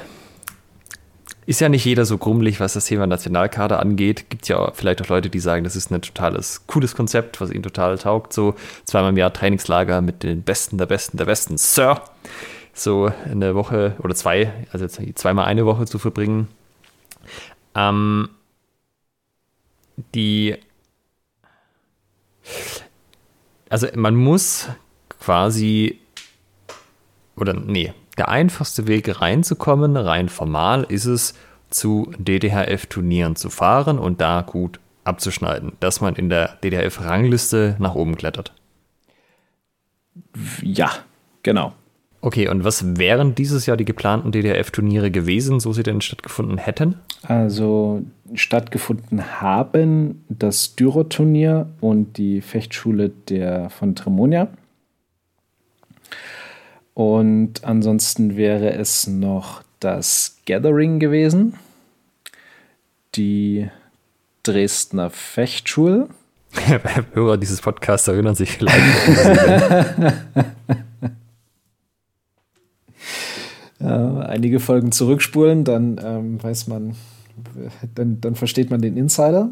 ist ja nicht jeder so grummelig, was das Thema Nationalkader angeht. Gibt ja vielleicht auch Leute, die sagen, das ist ein totales cooles Konzept, was ihnen total taugt. So zweimal im Jahr Trainingslager mit den Besten der Besten der Besten, Sir. So eine Woche oder zwei, also zweimal eine Woche zu verbringen. Ähm, die, also man muss quasi, oder nee, der einfachste Weg reinzukommen, rein formal, ist es, zu DDHF-Turnieren zu fahren und da gut abzuschneiden, dass man in der DDHF-Rangliste nach oben klettert. Ja, genau. Okay, und was wären dieses Jahr die geplanten DDHF-Turniere gewesen, so sie denn stattgefunden hätten? Also stattgefunden haben das Dürer-Turnier und die Fechtschule der von Tremonia. Und ansonsten wäre es noch das Gathering gewesen, die Dresdner Fechtschule. Hörer dieses Podcasts erinnern sich vielleicht. ja, einige Folgen zurückspulen, dann ähm, weiß man, dann, dann versteht man den Insider.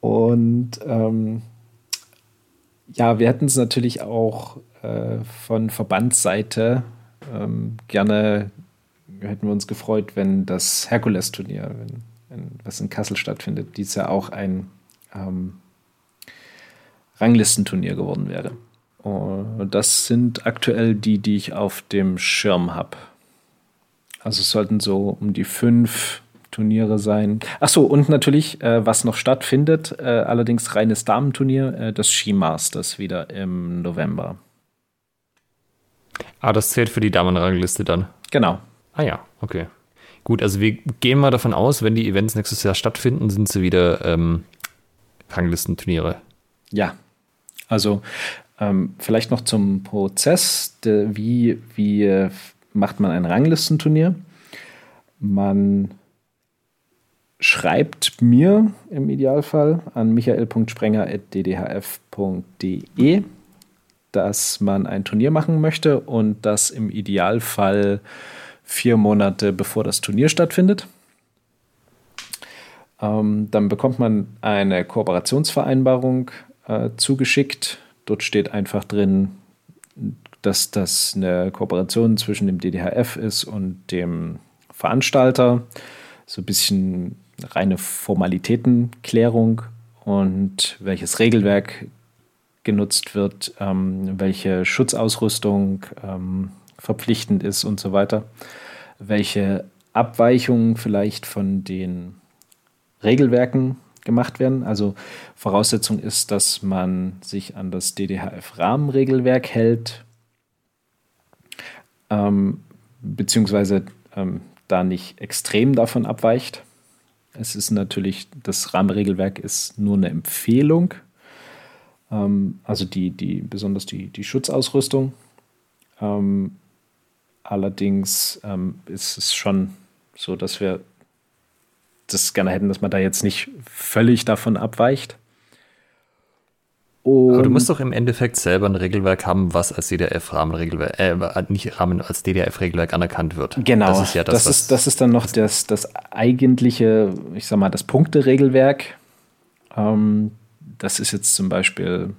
Und ähm, ja, wir hätten es natürlich auch von Verbandsseite ähm, gerne hätten wir uns gefreut, wenn das Herkules-Turnier, was in Kassel stattfindet, dies ja auch ein ähm, Ranglistenturnier geworden wäre. Und das sind aktuell die, die ich auf dem Schirm habe. Also es sollten so um die fünf Turniere sein. Achso, und natürlich, äh, was noch stattfindet, äh, allerdings reines Damenturnier, äh, das Ski Masters wieder im November. Ah, das zählt für die Damenrangliste dann. Genau. Ah ja, okay. Gut, also wir gehen mal davon aus, wenn die Events nächstes Jahr stattfinden, sind sie wieder ähm, Ranglistenturniere. Ja, also ähm, vielleicht noch zum Prozess, de, wie, wie macht man ein Ranglistenturnier? Man schreibt mir im Idealfall an michael.sprenger.ddhf.de dass man ein Turnier machen möchte und das im Idealfall vier Monate bevor das Turnier stattfindet. Ähm, dann bekommt man eine Kooperationsvereinbarung äh, zugeschickt. Dort steht einfach drin, dass das eine Kooperation zwischen dem DDHF ist und dem Veranstalter. So ein bisschen reine Formalitätenklärung und welches Regelwerk genutzt wird, ähm, welche Schutzausrüstung ähm, verpflichtend ist und so weiter, welche Abweichungen vielleicht von den Regelwerken gemacht werden. Also Voraussetzung ist, dass man sich an das DDHF-Rahmenregelwerk hält, ähm, beziehungsweise ähm, da nicht extrem davon abweicht. Es ist natürlich, das Rahmenregelwerk ist nur eine Empfehlung, ähm, also die, die, besonders die, die Schutzausrüstung. Ähm, allerdings ähm, ist es schon so, dass wir das gerne hätten, dass man da jetzt nicht völlig davon abweicht. Und Aber du musst doch im Endeffekt selber ein Regelwerk haben, was als DDF-Rahmenregelwerk, äh, nicht Rahmen, als DDF-Regelwerk anerkannt wird. Genau. Das ist ja das, das ist, das ist dann noch das, das eigentliche, ich sag mal, das Punkteregelwerk. Ähm, das ist jetzt zum Beispiel,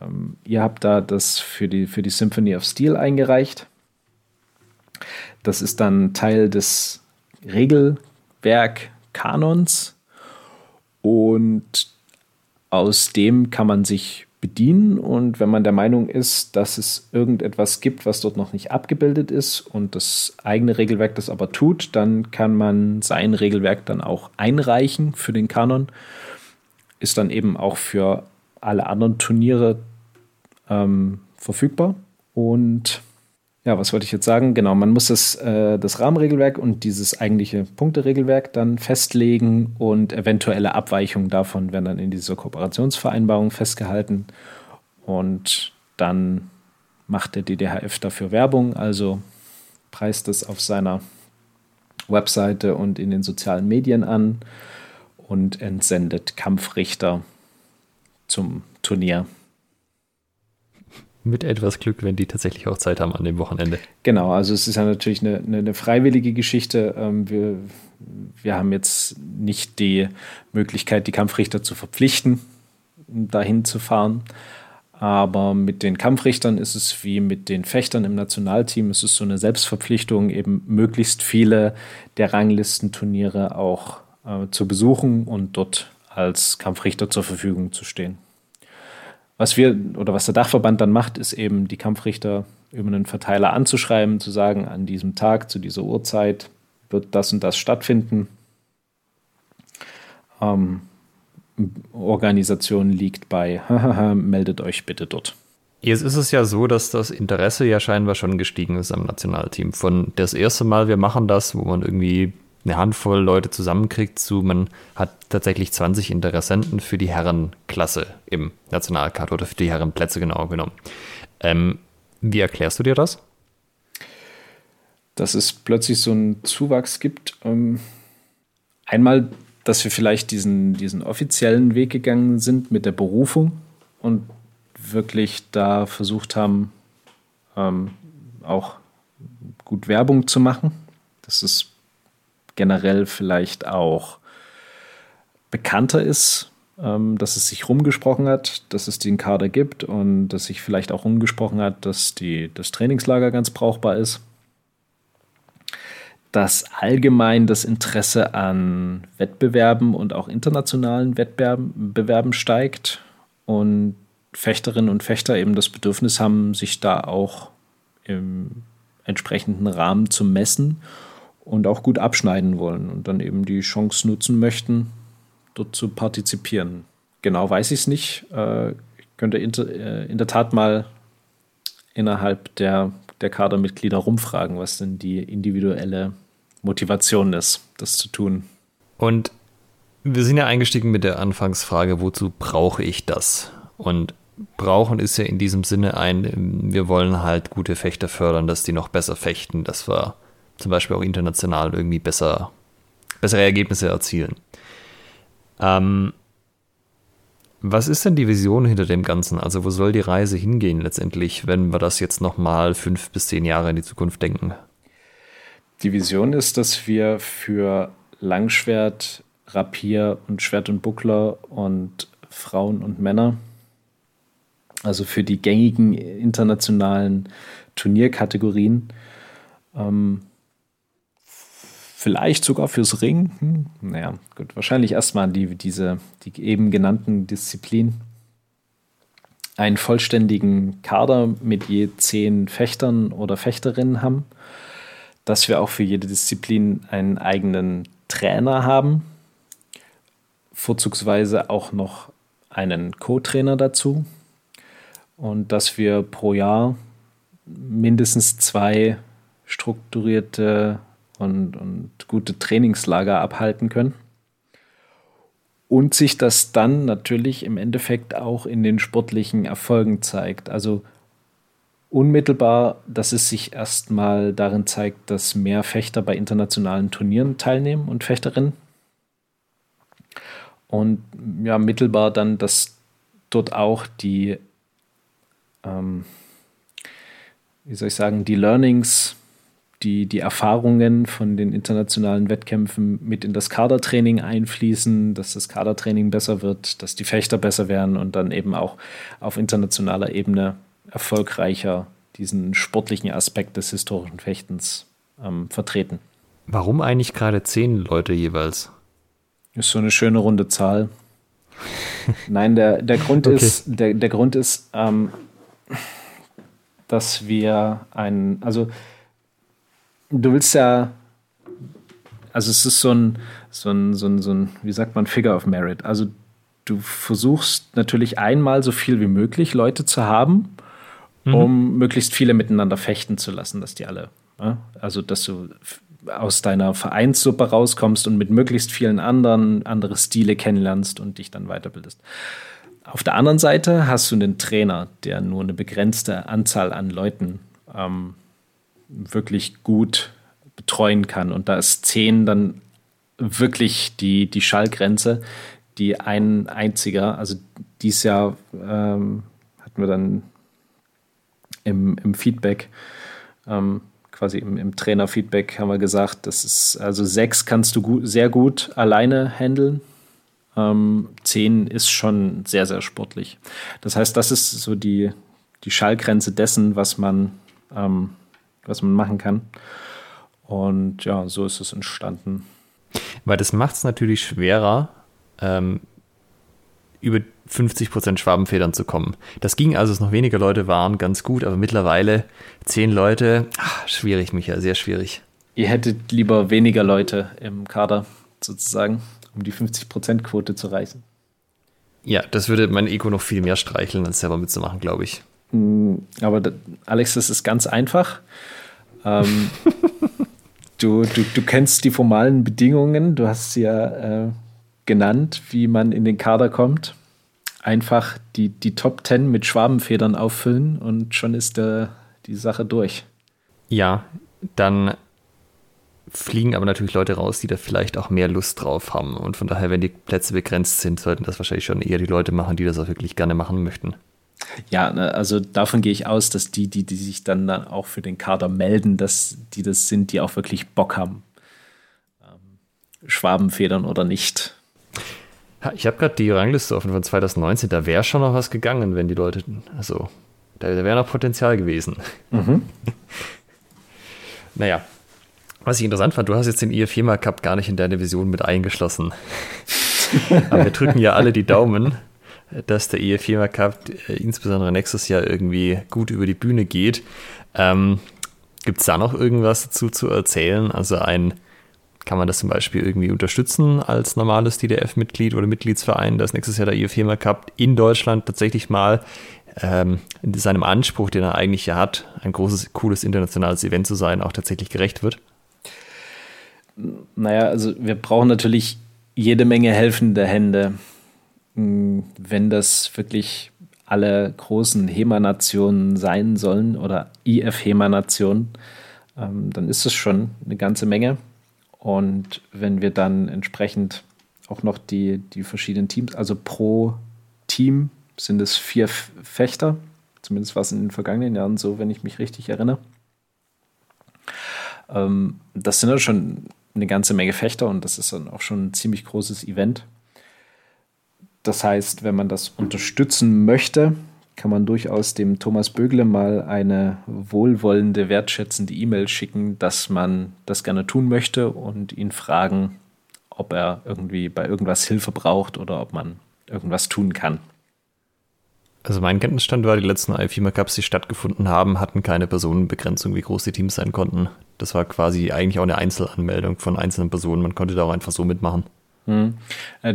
ähm, ihr habt da das für die, für die Symphony of Steel eingereicht. Das ist dann Teil des Regelwerk-Kanons. Und aus dem kann man sich bedienen. Und wenn man der Meinung ist, dass es irgendetwas gibt, was dort noch nicht abgebildet ist und das eigene Regelwerk das aber tut, dann kann man sein Regelwerk dann auch einreichen für den Kanon. Ist dann eben auch für alle anderen Turniere ähm, verfügbar. Und ja, was wollte ich jetzt sagen? Genau, man muss das, äh, das Rahmenregelwerk und dieses eigentliche Punkteregelwerk dann festlegen und eventuelle Abweichungen davon werden dann in dieser Kooperationsvereinbarung festgehalten. Und dann macht der DDHF dafür Werbung, also preist es auf seiner Webseite und in den sozialen Medien an und entsendet Kampfrichter zum Turnier. Mit etwas Glück, wenn die tatsächlich auch Zeit haben an dem Wochenende. Genau, also es ist ja natürlich eine, eine, eine freiwillige Geschichte. Ähm, wir, wir haben jetzt nicht die Möglichkeit, die Kampfrichter zu verpflichten, dahin zu fahren. Aber mit den Kampfrichtern ist es wie mit den Fechtern im Nationalteam. Es ist so eine Selbstverpflichtung, eben möglichst viele der Ranglistenturniere auch äh, zu besuchen und dort als Kampfrichter zur Verfügung zu stehen. Was wir oder was der Dachverband dann macht, ist eben die Kampfrichter über einen Verteiler anzuschreiben, zu sagen, an diesem Tag, zu dieser Uhrzeit wird das und das stattfinden. Ähm, Organisation liegt bei, meldet euch bitte dort. Jetzt ist es ja so, dass das Interesse ja scheinbar schon gestiegen ist am Nationalteam. Von das erste Mal, wir machen das, wo man irgendwie eine Handvoll Leute zusammenkriegt, zu man hat tatsächlich 20 Interessenten für die Herrenklasse im Nationalkader oder für die Herrenplätze genau genommen. Ähm, wie erklärst du dir das? Dass es plötzlich so einen Zuwachs gibt. Ähm, einmal, dass wir vielleicht diesen, diesen offiziellen Weg gegangen sind mit der Berufung und wirklich da versucht haben, ähm, auch gut Werbung zu machen. Das ist generell vielleicht auch bekannter ist, ähm, dass es sich rumgesprochen hat, dass es den Kader gibt und dass sich vielleicht auch rumgesprochen hat, dass die, das Trainingslager ganz brauchbar ist. Dass allgemein das Interesse an Wettbewerben und auch internationalen Wettbewerben steigt und Fechterinnen und Fechter eben das Bedürfnis haben, sich da auch im entsprechenden Rahmen zu messen und auch gut abschneiden wollen und dann eben die Chance nutzen möchten, dort zu partizipieren. Genau weiß ich es nicht. Äh, ich könnte äh, in der Tat mal innerhalb der, der Kadermitglieder rumfragen, was denn die individuelle Motivation ist, das zu tun. Und wir sind ja eingestiegen mit der Anfangsfrage, wozu brauche ich das? Und brauchen ist ja in diesem Sinne ein, wir wollen halt gute Fechter fördern, dass die noch besser fechten. Das war zum Beispiel auch international irgendwie besser, bessere Ergebnisse erzielen. Ähm, Was ist denn die Vision hinter dem Ganzen? Also wo soll die Reise hingehen letztendlich, wenn wir das jetzt nochmal fünf bis zehn Jahre in die Zukunft denken? Die Vision ist, dass wir für Langschwert, Rapier und Schwert und Buckler und Frauen und Männer, also für die gängigen internationalen Turnierkategorien, ähm, vielleicht sogar fürs Ring. Hm, naja, gut, wahrscheinlich erstmal die, diese, die eben genannten Disziplinen. Einen vollständigen Kader mit je zehn Fechtern oder Fechterinnen haben. Dass wir auch für jede Disziplin einen eigenen Trainer haben. Vorzugsweise auch noch einen Co-Trainer dazu. Und dass wir pro Jahr mindestens zwei strukturierte und, und gute Trainingslager abhalten können. Und sich das dann natürlich im Endeffekt auch in den sportlichen Erfolgen zeigt. Also unmittelbar, dass es sich erstmal darin zeigt, dass mehr Fechter bei internationalen Turnieren teilnehmen und Fechterinnen. Und ja, mittelbar dann, dass dort auch die, ähm, wie soll ich sagen, die Learnings die, die Erfahrungen von den internationalen Wettkämpfen mit in das Kadertraining einfließen, dass das Kadertraining besser wird, dass die Fechter besser werden und dann eben auch auf internationaler Ebene erfolgreicher diesen sportlichen Aspekt des historischen Fechtens ähm, vertreten. Warum eigentlich gerade zehn Leute jeweils? Ist so eine schöne runde Zahl. Nein, der, der Grund okay. ist, der, der Grund ist, ähm, dass wir ein, also du willst ja, also es ist so ein, so ein, so ein, so ein, wie sagt man, Figure of Merit. Also du versuchst natürlich einmal so viel wie möglich Leute zu haben, mhm. um möglichst viele miteinander fechten zu lassen, dass die alle, ja? also dass du aus deiner Vereinssuppe rauskommst und mit möglichst vielen anderen andere Stile kennenlernst und dich dann weiterbildest. Auf der anderen Seite hast du einen Trainer, der nur eine begrenzte Anzahl an Leuten ähm, wirklich gut betreuen kann. Und da ist 10 dann wirklich die, die Schallgrenze, die ein einziger, also dieses Jahr ähm, hatten wir dann im, im Feedback, ähm, quasi im, im Trainerfeedback haben wir gesagt, das ist, also sechs kannst du gut, sehr gut alleine handeln. Ähm, zehn ist schon sehr, sehr sportlich. Das heißt, das ist so die, die Schallgrenze dessen, was man ähm, was man machen kann. Und ja, so ist es entstanden. Weil das macht es natürlich schwerer, ähm, über 50% Schwabenfedern zu kommen. Das ging, als es noch weniger Leute waren, ganz gut, aber mittlerweile zehn Leute, ach, schwierig, Micha, sehr schwierig. Ihr hättet lieber weniger Leute im Kader sozusagen, um die 50%-Quote zu reißen. Ja, das würde mein Ego noch viel mehr streicheln, als selber mitzumachen, glaube ich. Mm, aber Alex, das ist ganz einfach. Ähm, du, du, du kennst die formalen Bedingungen, du hast sie ja äh, genannt, wie man in den Kader kommt. Einfach die, die Top Ten mit Schwabenfedern auffüllen und schon ist der, die Sache durch. Ja, dann fliegen aber natürlich Leute raus, die da vielleicht auch mehr Lust drauf haben. Und von daher, wenn die Plätze begrenzt sind, sollten das wahrscheinlich schon eher die Leute machen, die das auch wirklich gerne machen möchten. Ja, ne, also davon gehe ich aus, dass die, die, die sich dann, dann auch für den Kader melden, dass die das sind, die auch wirklich Bock haben. Ähm, Schwabenfedern oder nicht. Ich habe gerade die Rangliste offen von 2019, da wäre schon noch was gegangen, wenn die Leute, also da, da wäre noch Potenzial gewesen. Mhm. naja, was ich interessant fand, du hast jetzt den IFEMA Cup gar nicht in deine Vision mit eingeschlossen. Aber wir drücken ja alle die Daumen, dass der EF4 Cup äh, insbesondere nächstes Jahr irgendwie gut über die Bühne geht. Ähm, Gibt es da noch irgendwas dazu zu erzählen? Also ein, kann man das zum Beispiel irgendwie unterstützen als normales DDF-Mitglied oder Mitgliedsverein, dass nächstes Jahr der EF4 Cup in Deutschland tatsächlich mal ähm, in seinem Anspruch, den er eigentlich ja hat, ein großes, cooles internationales Event zu sein, auch tatsächlich gerecht wird? Naja, also wir brauchen natürlich jede Menge helfende Hände wenn das wirklich alle großen HEMA-Nationen sein sollen oder IF-HEMA-Nationen, ähm, dann ist es schon eine ganze Menge. Und wenn wir dann entsprechend auch noch die, die verschiedenen Teams, also pro Team sind es vier Fechter. Zumindest war es in den vergangenen Jahren so, wenn ich mich richtig erinnere. Ähm, das sind ja schon eine ganze Menge Fechter und das ist dann auch schon ein ziemlich großes Event. Das heißt, wenn man das unterstützen möchte, kann man durchaus dem Thomas Bögle mal eine wohlwollende, wertschätzende E-Mail schicken, dass man das gerne tun möchte und ihn fragen, ob er irgendwie bei irgendwas Hilfe braucht oder ob man irgendwas tun kann. Also mein Kenntnisstand war, die letzten IFIMA Cups, die stattgefunden haben, hatten keine Personenbegrenzung, wie groß die Teams sein konnten. Das war quasi eigentlich auch eine Einzelanmeldung von einzelnen Personen. Man konnte da auch einfach so mitmachen. Hm. Äh,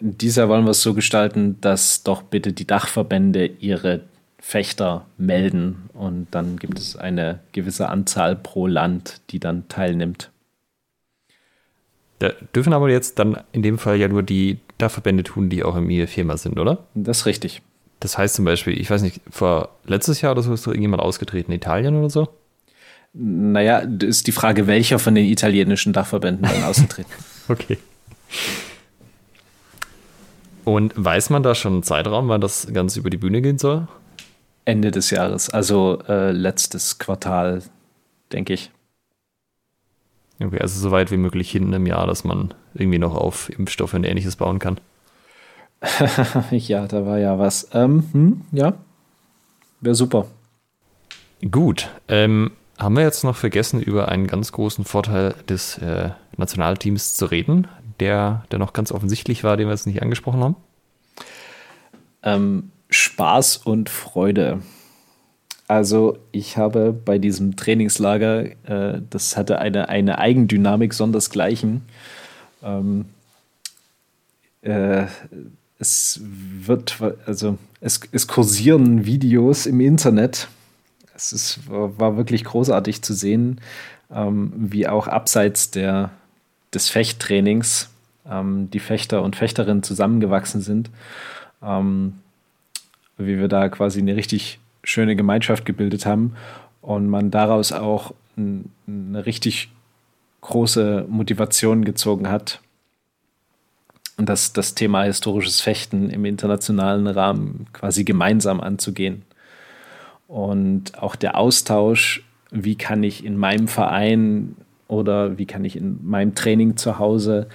dieser wollen wir es so gestalten, dass doch bitte die Dachverbände ihre Fechter melden und dann gibt es eine gewisse Anzahl pro Land, die dann teilnimmt. Da dürfen aber jetzt dann in dem Fall ja nur die Dachverbände tun, die auch im IE-Firma sind, oder? Das ist richtig. Das heißt zum Beispiel, ich weiß nicht, vor letztes Jahr oder so ist doch irgendjemand ausgetreten, Italien oder so? Naja, ist die Frage, welcher von den italienischen Dachverbänden dann ausgetreten. okay. Und weiß man da schon einen Zeitraum, wann das Ganze über die Bühne gehen soll? Ende des Jahres, also äh, letztes Quartal, denke ich. Okay, also so weit wie möglich hinten im Jahr, dass man irgendwie noch auf Impfstoffe und ähnliches bauen kann. ja, da war ja was. Ähm, hm, ja, wäre super. Gut, ähm, haben wir jetzt noch vergessen, über einen ganz großen Vorteil des äh, Nationalteams zu reden, der, der noch ganz offensichtlich war, den wir jetzt nicht angesprochen haben? Ähm, Spaß und Freude. Also ich habe bei diesem Trainingslager, äh, das hatte eine, eine Eigendynamik sondersgleichen. Ähm, äh, es wird, also es, es kursieren Videos im Internet. Es ist, war wirklich großartig zu sehen, ähm, wie auch abseits der, des Fechttrainings ähm, die Fechter und Fechterinnen zusammengewachsen sind. Ähm, wie wir da quasi eine richtig schöne Gemeinschaft gebildet haben und man daraus auch eine richtig große Motivation gezogen hat, das, das Thema historisches Fechten im internationalen Rahmen quasi gemeinsam anzugehen. Und auch der Austausch, wie kann ich in meinem Verein oder wie kann ich in meinem Training zu Hause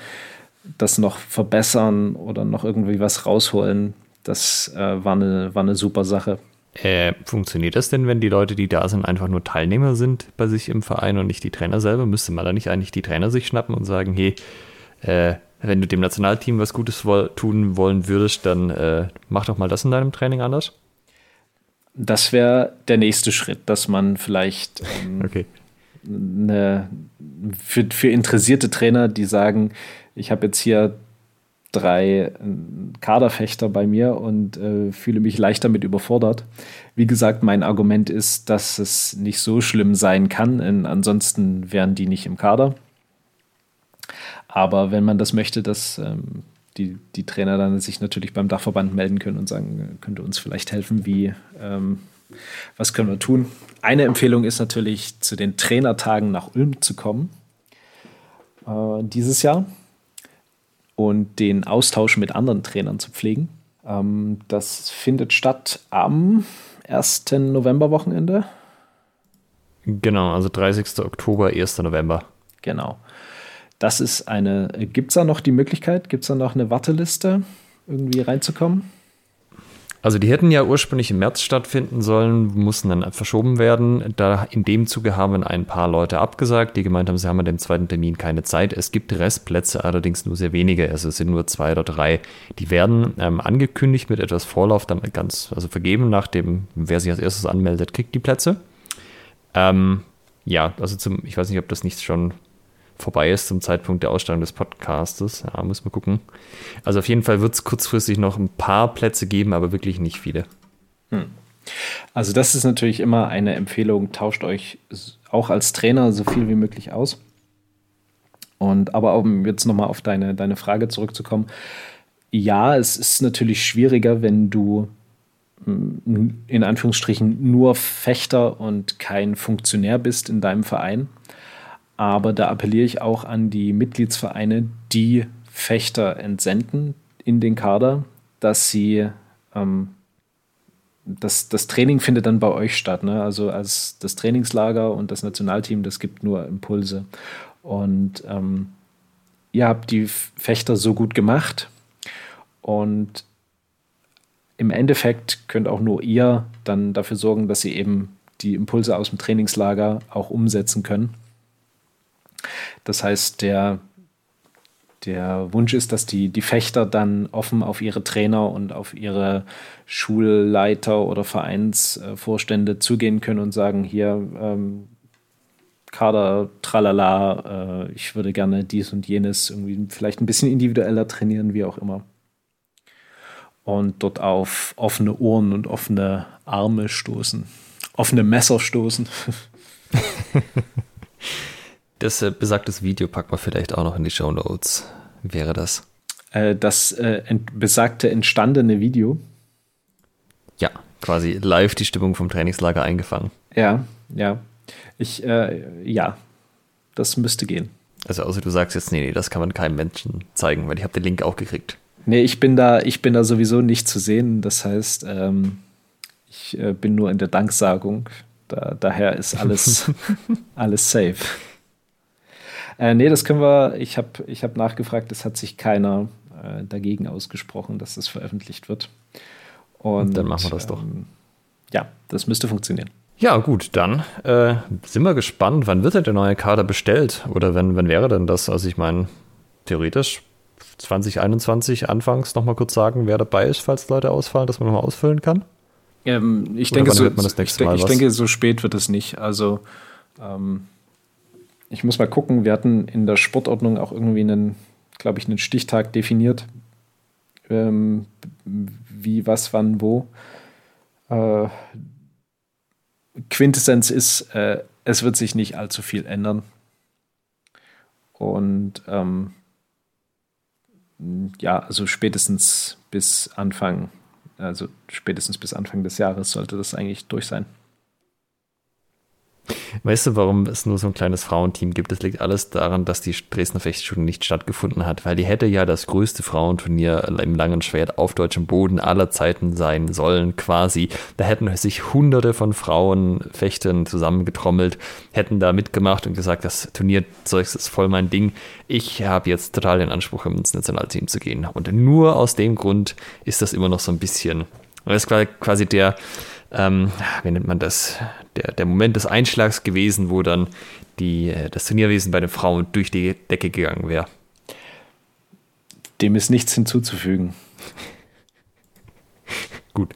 das noch verbessern oder noch irgendwie was rausholen, das äh, war, eine, war eine super Sache. Äh, funktioniert das denn, wenn die Leute, die da sind, einfach nur Teilnehmer sind bei sich im Verein und nicht die Trainer selber? Müsste man da nicht eigentlich die Trainer sich schnappen und sagen, hey, äh, wenn du dem Nationalteam was Gutes woll tun wollen würdest, dann äh, mach doch mal das in deinem Training anders? Das wäre der nächste Schritt, dass man vielleicht ähm, okay. Eine, für, für interessierte Trainer, die sagen, ich habe jetzt hier drei äh, Kaderfechter bei mir und äh, fühle mich leicht damit überfordert. Wie gesagt, mein Argument ist, dass es nicht so schlimm sein kann, ansonsten wären die nicht im Kader. Aber wenn man das möchte, dass ähm, die, die Trainer dann sich natürlich beim Dachverband melden können und sagen, könnte uns vielleicht helfen, wie, ähm, was können wir tun? Eine Empfehlung ist natürlich, zu den Trainertagen nach Ulm zu kommen äh, dieses Jahr und den Austausch mit anderen Trainern zu pflegen. Ähm, das findet statt am 1. Novemberwochenende. Genau, also 30. Oktober, 1. November. Genau. Das ist eine. Gibt es da noch die Möglichkeit? Gibt es da noch eine Warteliste, irgendwie reinzukommen? Also die hätten ja ursprünglich im März stattfinden sollen, mussten dann verschoben werden. Da in dem Zuge haben ein paar Leute abgesagt, die gemeint haben, sie haben an dem zweiten Termin keine Zeit. Es gibt Restplätze, allerdings nur sehr wenige. Also es sind nur zwei oder drei. Die werden ähm, angekündigt mit etwas Vorlauf, dann ganz, also vergeben nach dem, wer sich als erstes anmeldet, kriegt die Plätze. Ähm, ja, also zum, ich weiß nicht, ob das nicht schon vorbei ist zum Zeitpunkt der Ausstrahlung des Podcastes. Ja, muss man gucken. Also auf jeden Fall wird es kurzfristig noch ein paar Plätze geben, aber wirklich nicht viele. Hm. Also das ist natürlich immer eine Empfehlung, tauscht euch auch als Trainer so viel wie möglich aus. Und aber um jetzt nochmal auf deine, deine Frage zurückzukommen, ja, es ist natürlich schwieriger, wenn du hm, in Anführungsstrichen nur Fechter und kein Funktionär bist in deinem Verein. Aber da appelliere ich auch an die Mitgliedsvereine, die Fechter entsenden in den Kader, dass sie ähm, das, das Training findet dann bei euch statt. Ne? Also als das Trainingslager und das Nationalteam, das gibt nur Impulse. Und ähm, ihr habt die Fechter so gut gemacht und im Endeffekt könnt auch nur ihr dann dafür sorgen, dass sie eben die Impulse aus dem Trainingslager auch umsetzen können. Das heißt, der, der Wunsch ist, dass die, die Fechter dann offen auf ihre Trainer und auf ihre Schulleiter oder Vereinsvorstände zugehen können und sagen, hier, ähm, Kader, tralala, äh, ich würde gerne dies und jenes irgendwie vielleicht ein bisschen individueller trainieren, wie auch immer. Und dort auf offene Ohren und offene Arme stoßen. Offene Messer stoßen. das äh, besagtes Video packt man vielleicht auch noch in die Show Notes. Wäre das? Äh, das äh, ent besagte entstandene Video. Ja, quasi live die Stimmung vom Trainingslager eingefangen. Ja, ja. Ich, äh, ja, das müsste gehen. Also, außer du sagst jetzt, nee, nee, das kann man keinem Menschen zeigen, weil ich habe den Link auch gekriegt. Nee, ich bin da, ich bin da sowieso nicht zu sehen. Das heißt, ähm, ich äh, bin nur in der Danksagung. Da, daher ist alles, alles safe. Äh, nee, das können wir, ich habe ich hab nachgefragt, es hat sich keiner äh, dagegen ausgesprochen, dass das veröffentlicht wird. Und, dann machen wir das doch. Ähm, ja, das müsste funktionieren. Ja, gut, dann äh, sind wir gespannt, wann wird denn der neue Kader bestellt? Oder wenn, wenn wäre denn das? Also ich meine, theoretisch 2021 anfangs nochmal kurz sagen, wer dabei ist, falls Leute ausfallen, dass man nochmal ausfüllen kann? Ähm, ich, denke, so, ich, denk, ich denke, so spät wird es nicht. Also ähm, ich muss mal gucken, wir hatten in der Sportordnung auch irgendwie einen, glaube ich, einen Stichtag definiert. Ähm, wie, was, wann, wo. Äh, Quintessenz ist, äh, es wird sich nicht allzu viel ändern. Und ähm, ja, also spätestens bis Anfang, also spätestens bis Anfang des Jahres sollte das eigentlich durch sein. Weißt du, warum es nur so ein kleines Frauenteam gibt? Das liegt alles daran, dass die Dresdner Fechtschule nicht stattgefunden hat, weil die hätte ja das größte Frauenturnier im langen Schwert auf deutschem Boden aller Zeiten sein sollen, quasi. Da hätten sich hunderte von Frauenfechtern zusammengetrommelt, hätten da mitgemacht und gesagt, das Turnierzeug ist voll mein Ding. Ich habe jetzt total den Anspruch, ins Nationalteam zu gehen. Und nur aus dem Grund ist das immer noch so ein bisschen, das ist quasi der, ähm, wie nennt man das, der, der Moment des Einschlags gewesen, wo dann die, äh, das Turnierwesen bei den Frauen durch die Decke gegangen wäre. Dem ist nichts hinzuzufügen. Gut,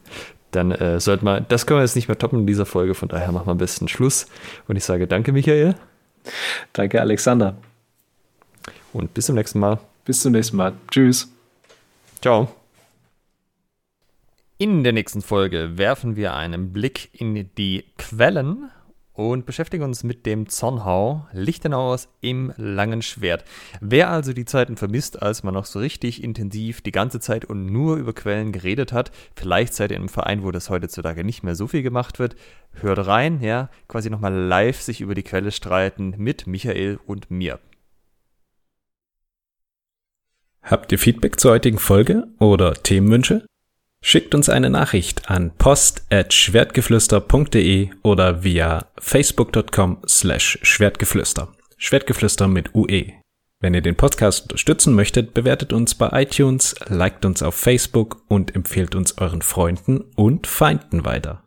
dann äh, sollte man, das können wir jetzt nicht mehr toppen in dieser Folge, von daher machen wir am besten Schluss. Und ich sage danke, Michael. Danke, Alexander. Und bis zum nächsten Mal. Bis zum nächsten Mal. Tschüss. Ciao. In der nächsten Folge werfen wir einen Blick in die Quellen und beschäftigen uns mit dem Zornhau Lichtenauers im langen Schwert. Wer also die Zeiten vermisst, als man noch so richtig intensiv die ganze Zeit und nur über Quellen geredet hat, vielleicht seid ihr einem Verein, wo das heutzutage nicht mehr so viel gemacht wird, hört rein, ja, quasi nochmal live sich über die Quelle streiten mit Michael und mir. Habt ihr Feedback zur heutigen Folge oder Themenwünsche? Schickt uns eine Nachricht an post@schwertgeflüster.de oder via facebook.com slash schwertgeflüster. Schwertgeflüster mit UE. Wenn ihr den Podcast unterstützen möchtet, bewertet uns bei iTunes, liked uns auf Facebook und empfehlt uns euren Freunden und Feinden weiter.